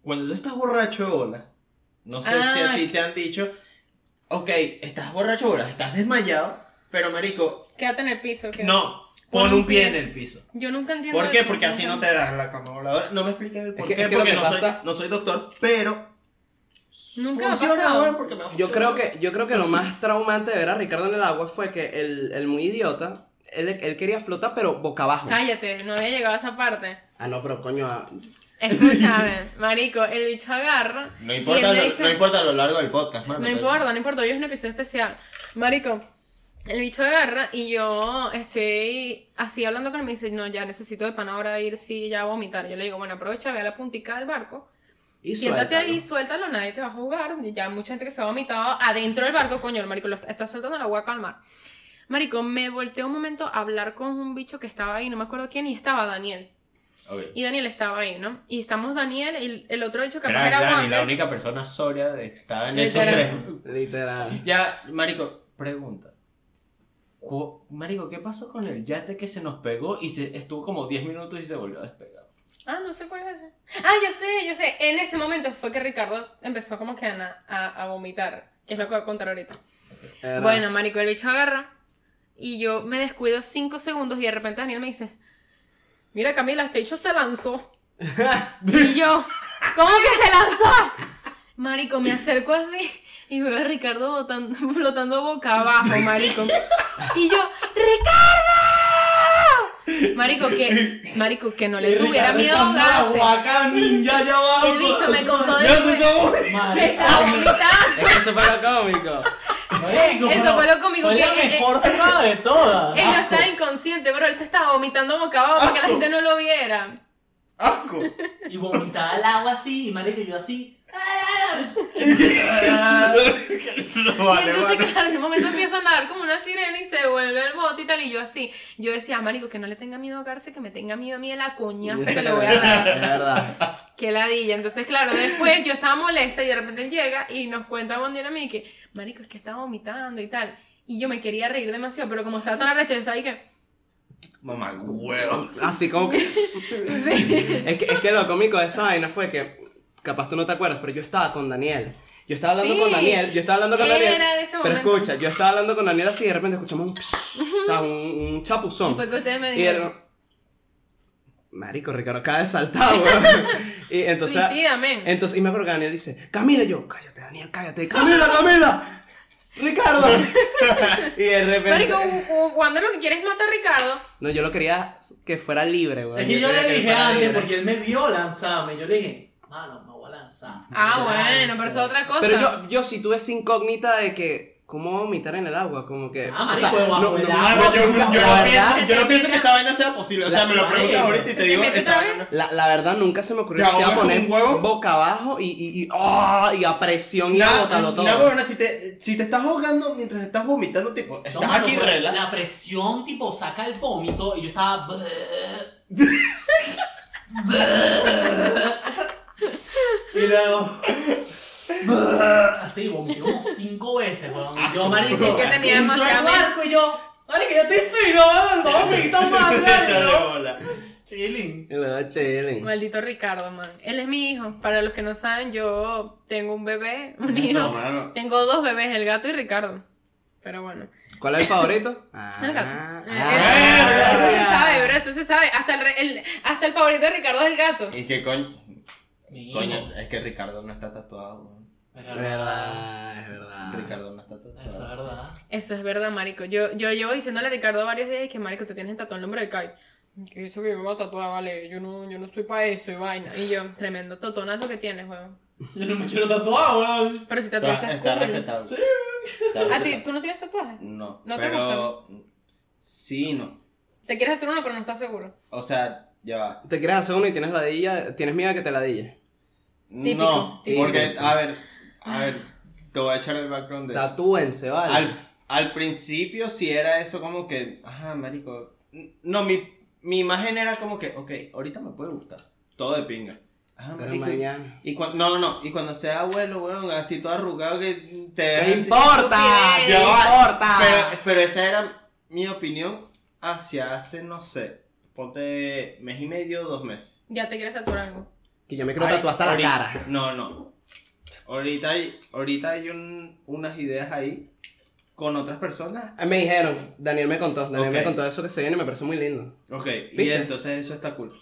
cuando tú estás borracho de bola, no sé si a Ah. ti te han dicho, ok, estás borracho de bola, estás desmayado, pero marico, Quédate en el piso. ¿qué? no, pon un pie en el piso. Yo nunca entiendo ¿Por qué? eso, Porque así no te das la cama voladora. No me expliques el por que- qué, es que porque que no, pasa- soy, no soy doctor, pero Nunca me ha funciona, pasado. weón, porque me ha Yo creo que, yo creo que lo más traumante de ver a Ricardo en el agua fue que el, el muy idiota, él, él quería flotar, pero boca abajo. Cállate, no había llegado a esa parte. Ah, no, pero coño. ah, Escúchame, marico, el bicho agarra. No y importa, él lo, dice- no importa a lo largo del podcast, mano. No importa, no importa, hoy es un episodio especial. Marico, el bicho agarra y yo estoy así hablando con él me dice, no, ya necesito de pan ahora ir, sí, ya a vomitar. Yo le digo, bueno, aprovecha, ve a la puntica del barco. Y Siéntate suéltalo. ahí, suéltalo, nadie te va a jugar. Ya mucha gente que se ha vomitado adentro del barco, coño, el marico lo está, está soltando el agua a calmar. Marico, me volteé un momento a hablar con un bicho que estaba ahí, no me acuerdo quién, y estaba Daniel. Ok. Y Daniel estaba ahí, ¿no? Y estamos Daniel y el otro bicho que Era era Dani, Wander. la única persona sobria de estaba en esos tres. Literal. Ya, Marico, pregunta. Marico, ¿qué pasó con el yate que se nos pegó y se estuvo como 10 minutos y se volvió a despegar? Ah, no sé cuál es ese. Ah, yo sé, yo sé. En ese momento fue que Ricardo empezó como que a, a, a vomitar, que es lo que voy a contar ahorita. Era- Bueno, marico, el bicho agarra y yo me descuido cinco segundos y de repente Daniel me dice, mira Camila, este bicho se lanzó. y yo, ¿cómo que se lanzó? Marico, me acerco así y veo a Ricardo flotando boca abajo, marico. Y yo, ¡Ricardo! Marico, que, marico, que no le tuviera miedo a ahogarse. Acá, ninja, ya va. El bicho me contó ¡Ya tú después. estás Se estaba vomitando. Es que eso fue lo cómico. Marico, Eso pero fue lo cómico, Fue que- la mejor jugada de todas. Él no estaba inconsciente, bro. Él se estaba vomitando boca abajo para que la gente no lo viera. ¡Asco! Y vomitaba el agua así, y marico, yo así. no y entonces, mano. claro, en un momento empieza a nadar como una sirena y se vuelve el bote y tal. Y yo así. Yo decía, marico, que no le tenga miedo a ahogarse, que me tenga miedo a mí de la coñazo que le voy a Es dar. verdad. Qué ladilla. Entonces, claro, después yo estaba molesta y de repente él llega y nos cuenta Bondier a mí que, marico, es que estaba vomitando y tal. Y yo me quería reír demasiado, pero como estaba tan arrecho, yo estaba ahí que. Mamá, huevo. Así como que. Sí. Es que, es que lo cómico de esa vaina fue que, capaz tú no te acuerdas, pero yo estaba con Daniel. Yo estaba hablando Sí, con Daniel, yo estaba hablando con Daniel. era de ese pero escucha, yo estaba hablando con Daniel así y de repente escuchamos un psh, o sea, un, un chapuzón. Y fue que ustedes me Y dijeron. repente- Marico, Ricardo acaba de saltar, y entonces. Suicida, men. Entonces, y me acuerdo que Daniel dice, Camila, y yo, cállate, Daniel, cállate, Camila, Camila, Ricardo. y de repente. Marico, Wander lo que quiere es matar a Ricardo. No, yo lo quería que fuera libre, weón. Es que yo le dije antes, libre. porque él me vio lanzarme. Yo le dije, mano, me Ah, bueno, pero eso es otra cosa. Pero yo, yo sí tuve esa incógnita de que, ¿cómo vomitar en el agua? Como que. Ah, yo, yo la no pienso, yo no pienso que esa vaina sea posible. O sea, La- me lo preguntas ahorita y ¿Se te te digo, esa vaina. La, la verdad nunca se me ocurrió ¿Te que se iba a ahogas con poner un huevo? boca abajo y, y, y, ¡ah! y a presión y a botarlo todo. nah, huevona, si te, si te estás ahogando mientras estás vomitando, tipo, estás No, aquí rela. La presión, tipo, saca el vómito y yo estaba. y luego. Así, vomité como cinco veces, weón. Y yo, marico. Es que tenía mente. barco y yo. Marico, yo estoy fino, weón. Vamos a seguir tomando. Chilling. Maldito Ricardo, man. Él es mi hijo. Para los que no saben, yo tengo un bebé, un hijo. No, mano. Tengo dos bebés, el gato y Ricardo. Pero bueno. ¿Cuál es el favorito? El gato. Ah, ah. eso, eso se sabe, bro. Eso se sabe. Hasta el, hasta el favorito de Ricardo es el gato. Y que coño. Coño, es que Ricardo no está tatuado, weón. Es verdad, es verdad. Ricardo no está Eso es tatuado. verdad. Eso es verdad, marico. Yo, yo llevo diciéndole a Ricardo varios días que, marico, te tienes tatuado el nombre de Kai. Que eso que me va a tatuar, vale. Yo no, yo no estoy para eso y vaina. Y yo, tremendo totonazo que tienes, weón. Yo no me quiero tatuar, weón. Pero si tatuajes es cool. respetable. Sí. Está ¿A ti, tú no tienes tatuajes? No, ¿No te pero sí, no. Te quieres hacer uno, pero no estás seguro. O sea, ya va. Te quieres hacer uno y tienes ladilla, tienes miedo a que te ladille. Típico, no, típico. porque, a ver, a ver, te voy a echar el background de eso. Tatúense, vale. Al, al principio sí era eso como que, ajá, marico. No, mi, mi imagen era como que, ok, ahorita me puede gustar. Todo de pinga. Ajá, Pero marico. mañana. Y cuando, no, no, no. Y cuando sea abuelo, weón, así todo arrugado que te ¿Qué así- importa? ¿Qué importa? Pero, pero esa era mi opinión hacia hace, no sé, ponte mes y medio, dos meses. Ya te quieres tatuar algo. Que yo me quiero Ay, tatuar hasta la cara. No, no. Ahorita hay, ahorita hay un- unas ideas ahí con otras personas. Eh, Me dijeron, Daniel me contó, Daniel me contó eso que se viene y me parece muy lindo. Ok, y entonces eso está cool.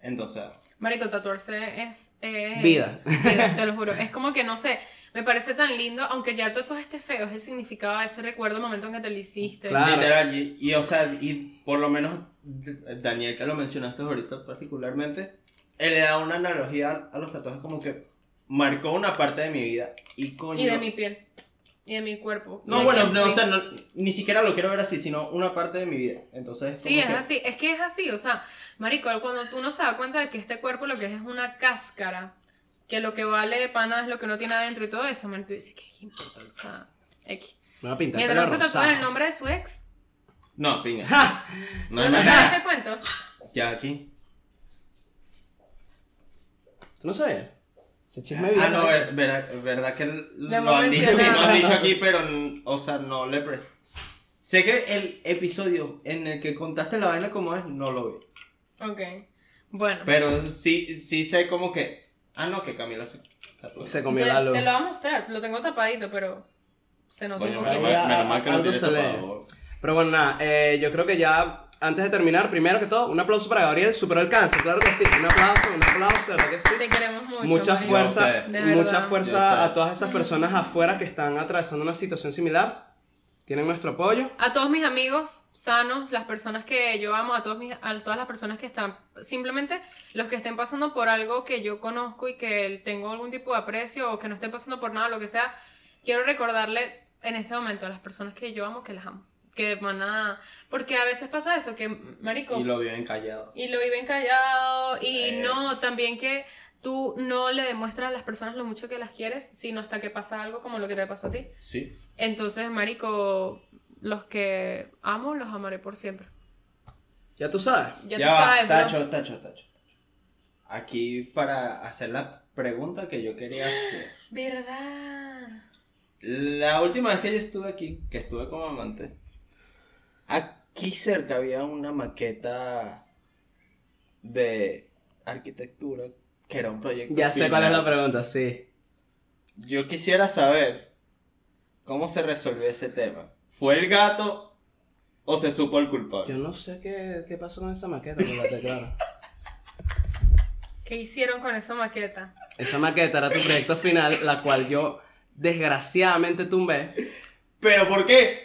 Entonces, Marico, tatuarse es... es- Vida. vida, te lo juro. Es como que, no sé, me parece tan lindo, aunque ya el tatuaje esté feo, es el significado de ese recuerdo, el momento en que te lo hiciste. Claro. literal, y, y, o sea, y por lo menos Daniel, que lo mencionaste ahorita particularmente, él le da una analogía a los tatuajes como que marcó una parte de mi vida y coño. Y de mi piel. Y de mi cuerpo. No, bueno, no, o sea, no- ni siquiera lo quiero ver así, sino una parte de mi vida. Entonces, Sí, es que- así, es que es así, o sea, marico, cuando tú no se da cuenta de que este cuerpo lo que es es una cáscara, que lo que vale de pana es lo que no tiene adentro y todo eso, man, tú dices, ¿qué importa? O sea, X. Me va a pintar Mientras no se tatúa el nombre de su ex, No, pinga. ¡Ja! No ¿no más sabes ese cuento? Ya aquí. ¿Tú no sabes? Ese chisme Ah, viejo. no, es verdad, que lo han, dicho, lo han dicho aquí, pero, o sea, no le pre... Sé que el episodio en el que contaste la vaina como es, no lo vi. Ok. Bueno, Pero sí, sí sé como que... Ah, no, que Camila se. Se te, comió la luz. te lo voy a mostrar, lo tengo tapadito, pero se nota un menos poquito. mal, menos mal que lo tienes se tapado. Pero bueno, nada, eh, yo creo que ya, antes de terminar, primero que todo, un aplauso para Gabriel, superó el cáncer, claro que sí. Un aplauso, un aplauso, de verdad que sí. Te queremos mucho. Mucha marico. fuerza, De mucha fuerza a todas esas personas afuera que están atravesando una situación similar. Tienen nuestro apoyo. A todos mis amigos sanos, las personas que yo amo, a, todos mis, a todas las personas que están, simplemente los que estén pasando por algo que yo conozco y que tengo algún tipo de aprecio o que no estén pasando por nada, lo que sea, quiero recordarle en este momento a las personas que yo amo que las amo. Que van a... Porque a veces pasa eso, que, marico... Y lo vio encallado. y lo viven callado y Eh. no, también que tú no le demuestras a las personas lo mucho que las quieres, sino hasta que pasa algo como lo que te pasó a ti. Sí. Entonces, marico, los que amo, los amaré por siempre. Ya tú sabes. Ya, Ya tú va, sabes, bro. tacho, tacho, tacho. Aquí para hacer la pregunta que yo quería hacer. ¿Verdad? La última vez que yo estuve aquí, que estuve como amante, aquí cerca había una maqueta de arquitectura que era un proyecto. Ya sé cuál es la pregunta, sí. Yo quisiera saber cómo se resolvió ese tema. ¿Fue el gato o se supo el culpable? Yo no sé qué, qué pasó con esa maqueta, pero claro. ¿Qué hicieron con esa maqueta? Esa maqueta era tu proyecto final, la cual yo desgraciadamente tumbé. ¿Pero por qué?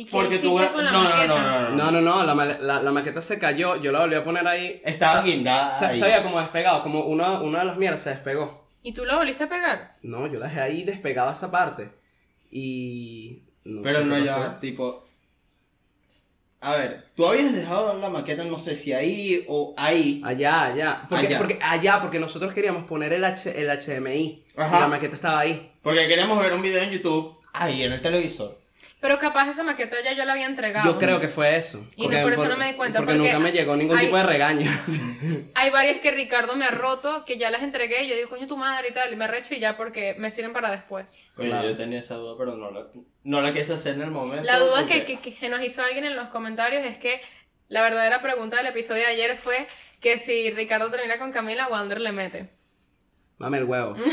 ¿Y qué Porque tú... con la no, no, maqueta? no, no, no, No, no, no, la, ma- la- la maqueta se cayó, yo la volví a poner ahí. Estaba guindada. Se había como despegado, como una, una de las mierdas se despegó. ¿Y tú la volviste a pegar? No, yo la dejé ahí despegada esa parte. Y. No Pero sé no ya, tipo. A ver, tú habías dejado la maqueta, no sé si ahí o ahí. Allá, allá. Porque, Allá. porque allá, porque nosotros queríamos poner el, H, el HDMI. Ajá. Y la maqueta estaba ahí. Porque queríamos ver un video en YouTube ahí en el televisor. Pero capaz esa maqueta ya yo la había entregado. Yo creo que fue eso. Y no, por eso no me di cuenta, Porque, porque nunca me llegó ningún hay- tipo de regaño. Hay varias que Ricardo me ha roto, que ya las entregué y yo digo, coño, tu madre y tal, y me arrecho y ya porque me sirven para después. Oye, Claro. yo tenía esa duda, pero no la, no la quise hacer en el momento. La duda que, porque- que, que nos hizo alguien en los comentarios es que la verdadera pregunta del episodio de ayer fue que si Ricardo termina con Camila, Wander le mete. Mame el huevo.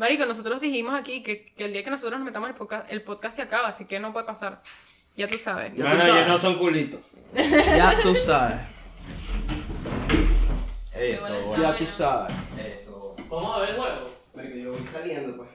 Marico, nosotros dijimos aquí que, que el día que nosotros nos metamos el podcast, el podcast se acaba, así que no puede pasar. Ya tú sabes. Ya No, tú sabes. ellos no son culitos. ya tú sabes. Ey, esto. Ya tú sabes. Esto Vamos a ver el juego. Marico, yo voy saliendo, pues.